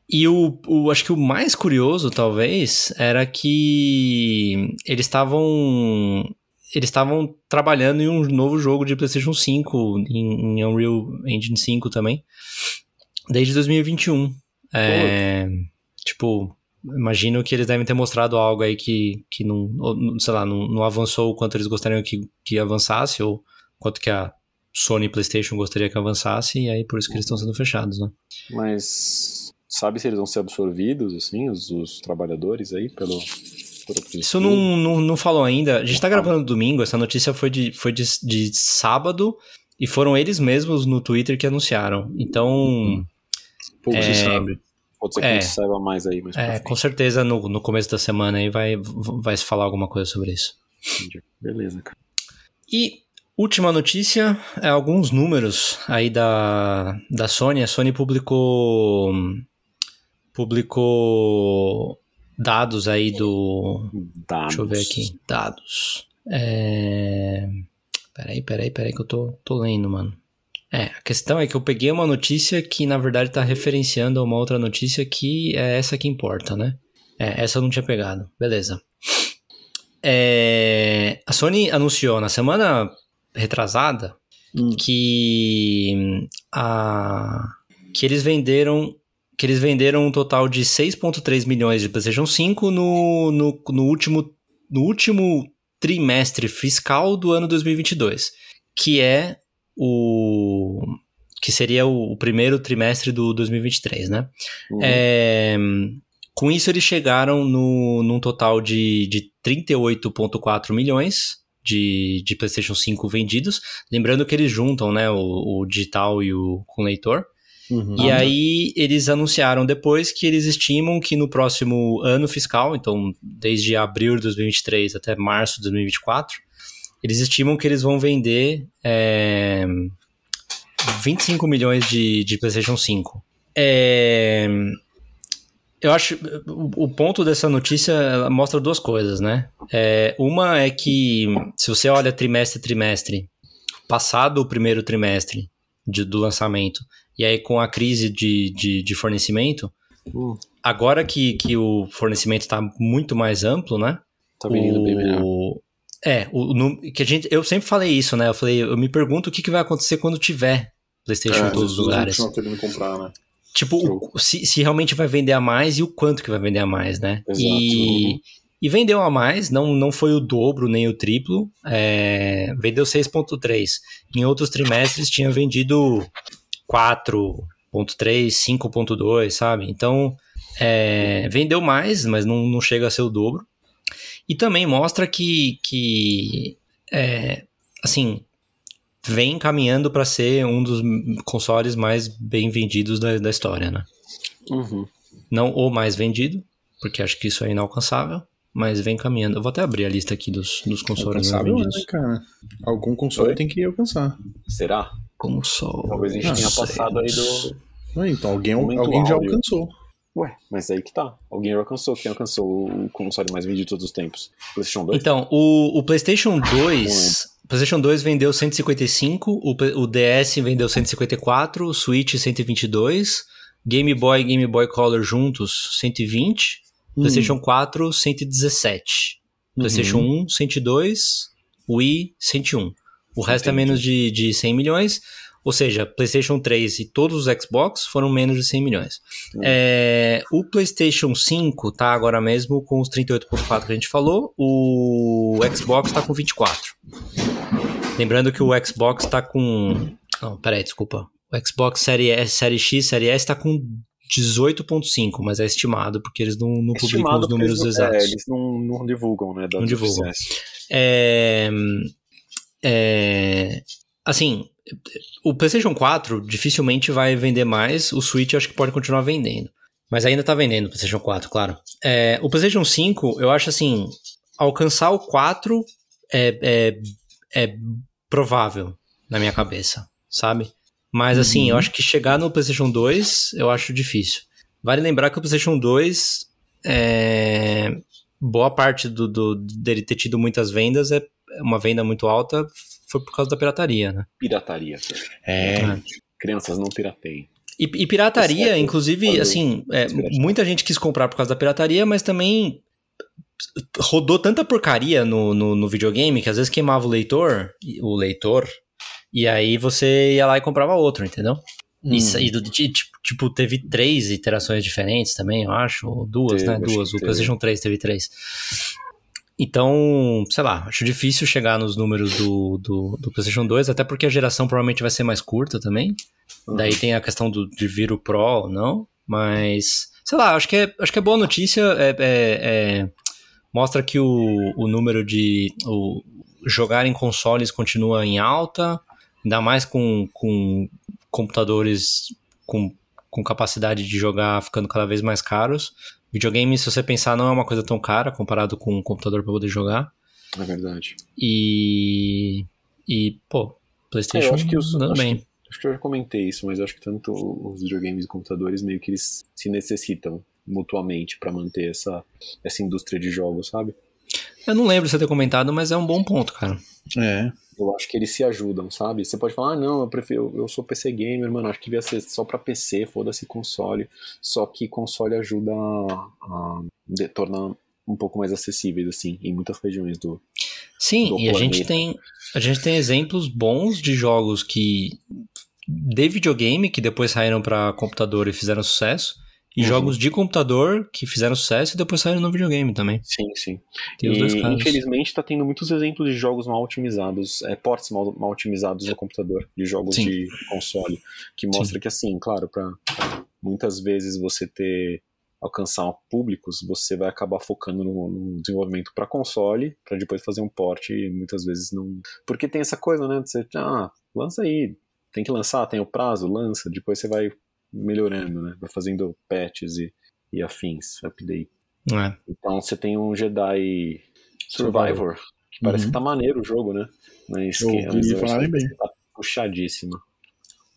E o, o- acho que o mais curioso, talvez, era que eles estavam eles estavam trabalhando em um novo jogo de PlayStation 5 em, em Unreal Engine 5 também, desde 2021. É, tipo, imagino que eles devem ter mostrado algo aí que, que não, sei lá, não, não avançou o quanto eles gostariam que, que avançasse ou quanto que a Sony e PlayStation gostaria que avançasse e aí por isso que eles estão sendo fechados, né? Mas sabe se eles vão ser absorvidos, assim, os, os trabalhadores aí, pelo. Isso não, não, não falou ainda. A gente tá gravando domingo, essa notícia foi de, foi de, de sábado e foram eles mesmos no Twitter que anunciaram. Então, Pouco É, se sabe. Pode ser que É. a gente saiba mais aí, mas é, com certeza no, no começo da semana aí vai, vai se falar alguma coisa sobre isso. Beleza, cara. E última notícia é alguns números aí da, da Sony. A Sony publicou publicou dados aí do Dados. Deixa eu ver aqui. Dados. É... Peraí, peraí, peraí que eu tô, tô lendo, mano. É, a questão é que eu peguei uma notícia que, na verdade, tá referenciando a uma outra notícia que é essa que importa, né? É, essa eu não tinha pegado. Beleza. É, a Sony anunciou na semana retrasada Hum. que a que eles venderam que eles venderam um total de 6.3 milhões de PlayStation 5 no, no, no último no último trimestre fiscal do ano 2022, que é o que seria o, o primeiro trimestre do 2023, né? Uhum. É, com isso, eles chegaram no, num total de, de 38,4 milhões de, de PlayStation 5 vendidos. Lembrando que eles juntam né, o, o digital e o com leitor. Uhum. E aí, eles anunciaram depois que eles estimam que no próximo ano fiscal, então desde abril de 2023 até março de 2024, eles estimam que eles vão vender é, 25 milhões de, de PlayStation 5. É, eu acho. O, o ponto dessa notícia mostra duas coisas, né? É, uma é que, se você olha trimestre a trimestre, passado o primeiro trimestre de- do lançamento, e aí com a crise de, de, de fornecimento, Hum, agora que, que o fornecimento está muito mais amplo, né? tá vendendo bem melhor. É, o, que a gente, eu sempre falei isso, né? Eu falei, eu me pergunto o que, que vai acontecer quando tiver PlayStation em todos os lugares. Comprar, né? Tipo, o- se, se realmente vai vender a mais e o quanto que vai vender a mais, né? Exato, E, e vendeu a mais, não, não foi o dobro nem o triplo, é, vendeu 6.3. Em outros trimestres tinha vendido 4.3, 5.2, sabe? Então, é, vendeu mais, mas não, não chega a ser o dobro. E também mostra que, que é, assim, vem caminhando para ser um dos consoles mais bem vendidos da, da história, né? Uhum. Não o mais vendido, porque acho que isso é inalcançável, mas vem caminhando. Eu vou até abrir a lista aqui dos, dos consoles mais Alcançável, vendidos. né, cara? Algum console Oi? tem que alcançar. Será? Console. Talvez a gente Ah, tenha passado aí não do. Então, alguém, alguém já alcançou. Ué, mas aí que tá. Alguém alcançou. Quem alcançou o console mais vendido de todos os tempos? PlayStation 2? Então, o, o PlayStation 2. O PlayStation 2 vendeu 155, o, o DS vendeu 154, o Switch 122, Game Boy e Game Boy Color juntos 120, Hum, PlayStation 4 117, PlayStation uhum. 1 102, Wii 101. O resto é Entendi. menos de, de 100 milhões, ou seja, PlayStation 3 e todos os Xbox foram menos de 100 milhões. Hum. É, o PlayStation 5 tá agora mesmo com os 38.4 que a gente falou, o Xbox tá com 24. Lembrando que o Xbox tá com. Não, peraí, desculpa. o Xbox Série S, Série X, Série S tá com 18.5, mas é estimado, porque eles não, não publicam Estimado os números eles, exatos. É, eles não, não divulgam, né? Não divulgam. É, é, assim, o PlayStation 4 dificilmente vai vender mais, o Switch acho que pode continuar vendendo. Mas ainda tá vendendo o PlayStation 4, claro. É, o PlayStation 5, eu acho assim, alcançar o 4 é, é, é provável na minha cabeça, sabe? Mas assim, eu acho que chegar no PlayStation 2 eu acho difícil. Vale lembrar que o PlayStation 2 é, boa parte do, do- dele ter tido muitas vendas é uma venda muito alta foi por causa da pirataria, né? Pirataria. É. Crianças não pirateiem. E, e pirataria, Exceto inclusive, assim, é, muita gente quis comprar por causa da pirataria, mas também rodou tanta porcaria no, no, no videogame que às vezes queimava o leitor, e- o leitor, e aí você ia lá e comprava outro, entendeu? Hum. Isso aí, do- de- tipo, tipo, teve três iterações diferentes também, eu acho. Ou duas, Teve, né? Duas. que O teve. PlayStation 3 teve três. Então, sei lá, acho difícil chegar nos números do, do, do PlayStation 2, até porque a geração provavelmente vai ser mais curta também. Daí tem a questão do, de vir o Pro ou não. Mas, sei lá, acho que é, acho que é boa notícia. É, é- é- mostra que o, o número de. O, jogar em consoles continua em alta, ainda mais com, com computadores com, com capacidade de jogar ficando cada vez mais caros. Videogame, se você pensar, não é uma coisa tão cara comparado com um computador para poder jogar. É verdade. E. E, pô, É, PlayStation eu acho que os. andando Acho que, acho que eu já comentei isso, mas acho que tanto os videogames e computadores meio que eles se necessitam mutuamente pra manter essa, essa indústria de jogos, sabe? Eu não lembro de você ter comentado, mas é um bom ponto, cara. É. Eu acho que eles se ajudam, sabe? Você pode falar, ah, não, eu prefiro, eu sou PC gamer, mano, acho que devia ser só pra PC, foda-se console. Só que console ajuda a, a de- tornar um pouco mais acessíveis, assim, em muitas regiões do. Sim, do e a gente planeta. tem a gente tem exemplos bons de jogos que de videogame que depois saíram pra computador e fizeram sucesso, e Uhum. jogos de computador que fizeram sucesso e depois saíram no videogame também. Sim, sim. Tem os dois e, casos. infelizmente tá tendo muitos exemplos de jogos mal otimizados, é, ports mal, mal otimizados no computador, de jogos Sim. de console, que mostra que assim, claro, para muitas vezes você ter alcançar públicos, você vai acabar focando no, no desenvolvimento para console, para depois fazer um port e muitas vezes não, porque tem essa coisa, né, de você, ah, lança aí, tem que lançar, tem o prazo, lança, depois você vai melhorando, né, vai fazendo patches e, e afins, update. É. Então você tem um Jedi Survivor, que parece Uhum. que tá maneiro o jogo, né? Mas Eu que, ouvi falarem bem. tá puxadíssima.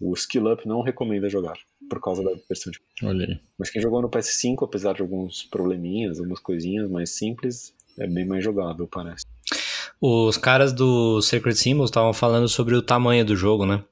O Skill Up não recomenda jogar, por causa da versão de. Olha aí. Mas quem jogou no PS5, apesar de alguns probleminhas, algumas coisinhas mais simples, é bem mais jogável, parece. Os caras do Sacred Symbols estavam falando sobre o tamanho do jogo, né?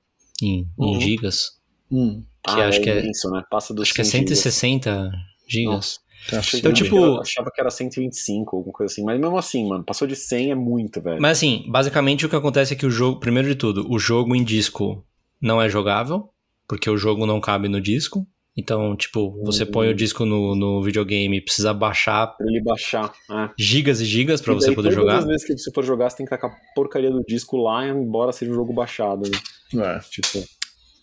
Em, em Uhum. gigas. Hum. Que ah, acho é que é- né? Passa dos Acho que é 100 gigas. 160 gigas. Nossa. Achei Então, que tipo- era- achava que era 125, alguma coisa assim. Mas mesmo assim, mano, passou de 100 é muito, velho. Mas assim, basicamente o que acontece é que o jogo, primeiro de tudo, o jogo em disco não é jogável, porque o jogo não cabe no disco. Então, tipo, você põe o disco no, no videogame e precisa baixar Pra ele baixar. É. gigas e gigas pra E você poder todas jogar. as vezes que você for jogar, você tem que tacar a porcaria do disco lá, embora seja um jogo baixado. Né? É. Tipo,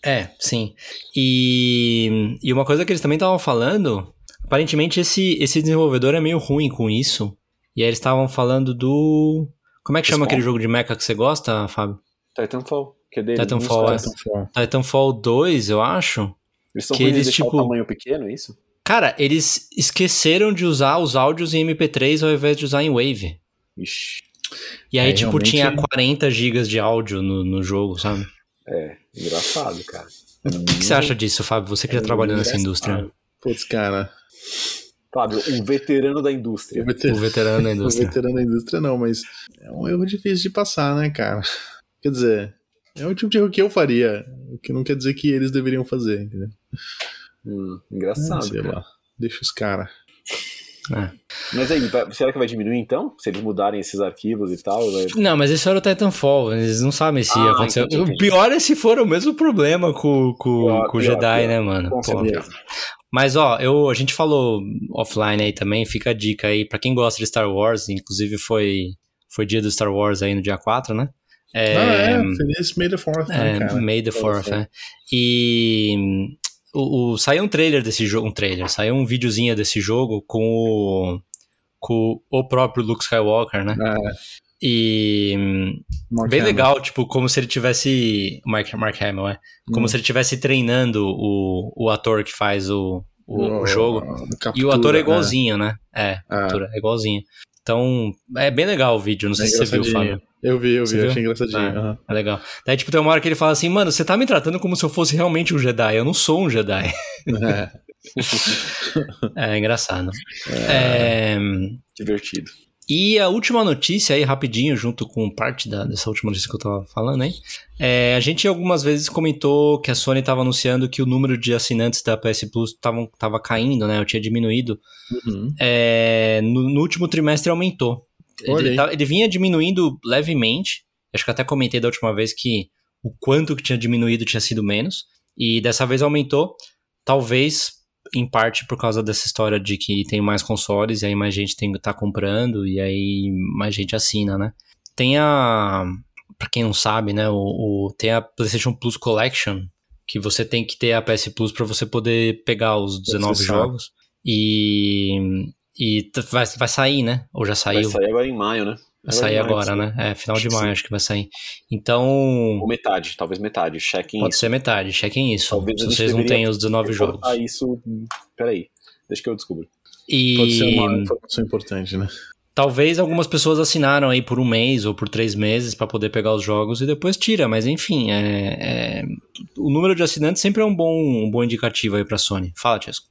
É, sim. E, e uma coisa que eles também estavam falando, aparentemente esse, esse desenvolvedor é meio ruim com isso. E aí eles estavam falando do. Como é que chama Spawn? aquele jogo de mecha que você gosta, Fábio? Titanfall, que é dele. Titanfall, não é. fora. Titanfall 2, eu acho. Eles são Que eles, tipo- o tamanho pequeno, é isso? Cara, eles esqueceram de usar os áudios em MP3 ao invés de usar em Wave. Ixi, E aí, É, tipo, realmente- tinha 40 gigas de áudio no, no jogo, sabe? É, engraçado, cara. O que, que você acha disso, Fábio? Você que já É trabalhou nessa indústria. Putz, cara. Fábio, um veterano da indústria. O veter- O veterano da o indústria. veterano da indústria não, mas é um erro difícil de passar, né, cara? Quer dizer, é o tipo de erro que eu faria, o que não quer dizer que eles deveriam fazer, entendeu? Hum, É, engraçado. sei cara. lá. Deixa os caras. Mas aí, será que vai diminuir então? Se eles mudarem esses arquivos e tal? vai- Não, mas esse era o Titanfall, eles não sabem se Ah, aconteceu. entendi, entendi. O pior é se for o mesmo problema com, com, Pior, com o Jedi, pior. né, mano? Com Pô. certeza. Mas ó, eu, a gente falou offline aí também, fica a dica aí, pra quem gosta de Star Wars, inclusive foi, foi dia do Star Wars aí no dia 4, né? É, Ah, é, feliz May the 4th, né, é, cara? May the 4th, é. E o, o- saiu um trailer desse jogo, um trailer, saiu um videozinho desse jogo com o, com o próprio Luke Skywalker, né? É, E Mark bem Hamill. legal, tipo, como se ele tivesse. Mark, Mark Hamill, é. Como Hum. se ele tivesse treinando o, o ator que faz o, o, o jogo. E o Captura, ator é né? igualzinho, né? É, É. ator é igualzinho. Então, é bem legal o vídeo, não sei É se você viu. Fábio. Eu vi, eu vi, achei engraçadinho. É. aham. É legal. Daí, tipo, tem uma hora que ele fala assim, mano, você tá me tratando como se eu fosse realmente um Jedi. Eu não sou um Jedi. É. É engraçado. É, Divertido. E a última notícia aí, rapidinho, junto com parte da- dessa última notícia que eu tava falando aí, é, a gente algumas vezes comentou que a Sony tava anunciando que o número de assinantes da PS Plus tavam, tava caindo, né? Eu tinha diminuído. Uhum. É, no, no último trimestre aumentou. Ele, tá- ele vinha diminuindo levemente. Acho que até comentei da última vez que o quanto que tinha diminuído tinha sido menos. E dessa vez aumentou. Talvez em parte por causa dessa história de que tem mais consoles e aí mais gente tem, tá comprando e aí mais gente assina, né? Tem a. Pra quem não sabe, né? O, o- tem a PlayStation Plus Collection, que você tem que ter a PS Plus pra você poder pegar os 19 Acessar. jogos. E. E vai, vai sair, né? Ou já Vai saiu? sair agora em maio, né? Vai sair maio, agora, né? É, final Acho de maio sim. acho que vai sair. Então, Ou metade, talvez metade. Chequem pode isso. ser metade, chequem isso. Talvez a se vocês não têm os 19 jogos. Reportar isso. Peraí, deixa que eu descubro. Pode ser uma E informação importante, né? talvez algumas pessoas assinaram aí por um mês ou por três meses pra poder pegar os jogos e depois tira, mas enfim, é, é- o número de assinantes sempre é um bom, um bom indicativo aí pra Sony. Fala, Tiesco.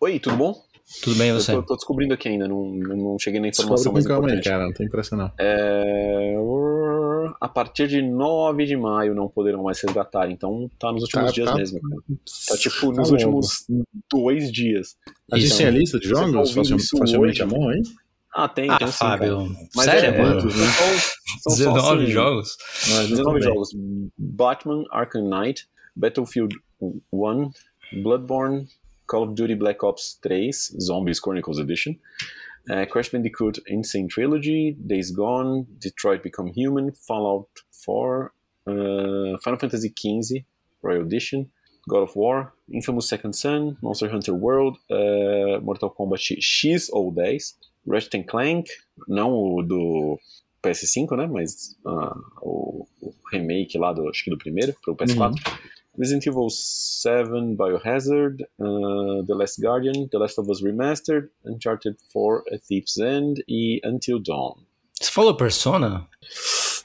Oi, tudo bom? Tudo bem e Eu você? tô, tô descobrindo aqui ainda, não, não cheguei na Descobre informação com mais calma aí, importante. cara. Não tem pressa, não. É, A partir de 9 de maio não poderão mais resgatar, então tá nos últimos Tá- dias tá- mesmo. Cara. Tá tipo Tá nos louco. últimos dois dias. A gente Isso. tem a lista de Você tá jogos facil- facilmente à mão aí? Ah, tem, Ah, tem sim, Fábio. cara. Mas Sério, é, mano? né? São, são só, 19 assim, jogos? Mas 19 tudo bem. jogos. Batman Arkham Knight, Battlefield 1, Bloodborne, Call of Duty Black Ops 3, Zombies Chronicles Edition, eh, Crash Bandicoot Insane Trilogy, Days Gone, Detroit Become Human, Fallout 4, eh, Final Fantasy XV, Royal Edition, God of War, Infamous Second Son, Monster Hunter World, eh, Mortal Kombat X ou 10, Ratchet Clank, não o do PS5, né? Mas ah, o, o remake lá do, acho que do primeiro, pro PS4. Resident Evil 7, Biohazard, uh, The Last Guardian, The Last of Us Remastered, Uncharted 4, A Thief's End e Until Dawn. Você falou Persona?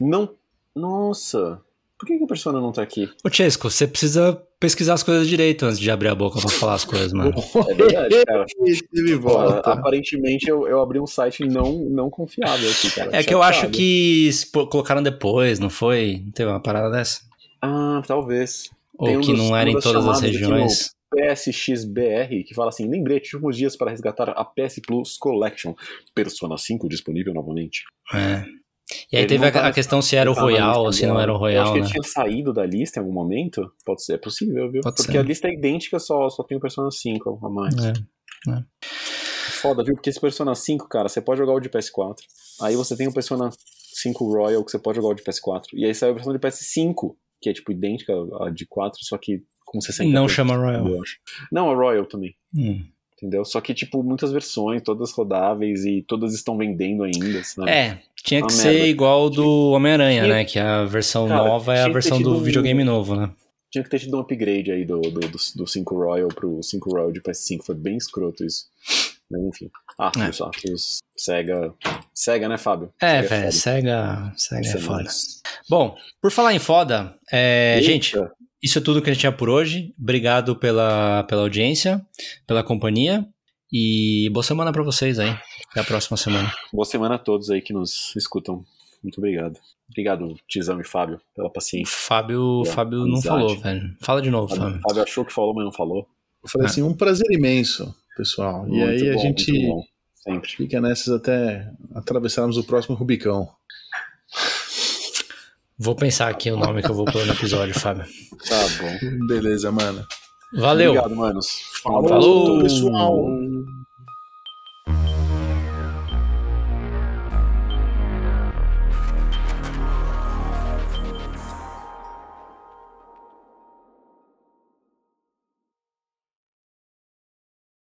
Não. Nossa! Por que, que a Persona não tá aqui? Ô, Chesco, você precisa pesquisar as coisas direito antes de abrir a boca pra falar as coisas, mano. É verdade, cara. Aparentemente eu, eu abri um site não, não confiável aqui, cara. É que eu acho Chateado. que colocaram depois, não foi? Não teve uma parada dessa? Ah, talvez. Ou um que não era em das todas as regiões? PSXBR, que fala assim: lembrete, últimos dias para resgatar a PS Plus Collection. Persona 5 disponível novamente. É. E aí Ele teve a, a questão se era o Royal ou se não era o Eu acho Royal, que né? ele tinha saído da lista em algum momento. Pode ser, é possível, viu? Pode Porque ser. a lista é idêntica, só, só tem o Persona 5 a mais. É. Foda, viu? Porque esse Persona 5, cara, você pode jogar o de PS4. Aí você tem o Persona 5 Royal, que você pode jogar o de PS4. E aí sai a versão de PS5, que é tipo idêntica à de 4, só que com 60 Não chama Royal. Não, a Royal também. Hum. Entendeu? Só que, tipo, muitas versões, todas rodáveis e todas estão vendendo ainda, sabe? É, tinha que ser merda. igual do Homem-Aranha, Tinha- né? Que a versão Cara, nova é a versão do um- videogame novo, né? Tinha que ter tido um upgrade aí do, do, do, do 5 Royal pro 5 Royal de PS5. Foi bem escroto isso. Mas enfim. Ah, É. os Atos, Sega. Sega, né, Fábio? É, Sega velho. Sega, Sega é é foda. Bom, por falar em foda, é, gente, isso é tudo que a gente tinha por hoje. Obrigado pela, pela audiência, pela companhia. E boa semana pra vocês aí. Até a próxima semana. Boa semana a todos aí que nos escutam. Muito obrigado. Obrigado, Tizão e Fábio, pela paciência. Fábio, É, Fábio não amizade. falou, velho. Fala de novo, Fábio, Fábio. Fábio achou que falou, mas não falou. Eu falei É. assim, um prazer imenso, pessoal. e Muito aí a bom, gente bom. Sempre. fica nessas até atravessarmos o próximo Rubicão. Vou pensar aqui o nome que eu vou pôr no episódio, Fábio. Tá bom. Beleza, mano. Valeu. Obrigado, manos. Falou, Falou. pessoal.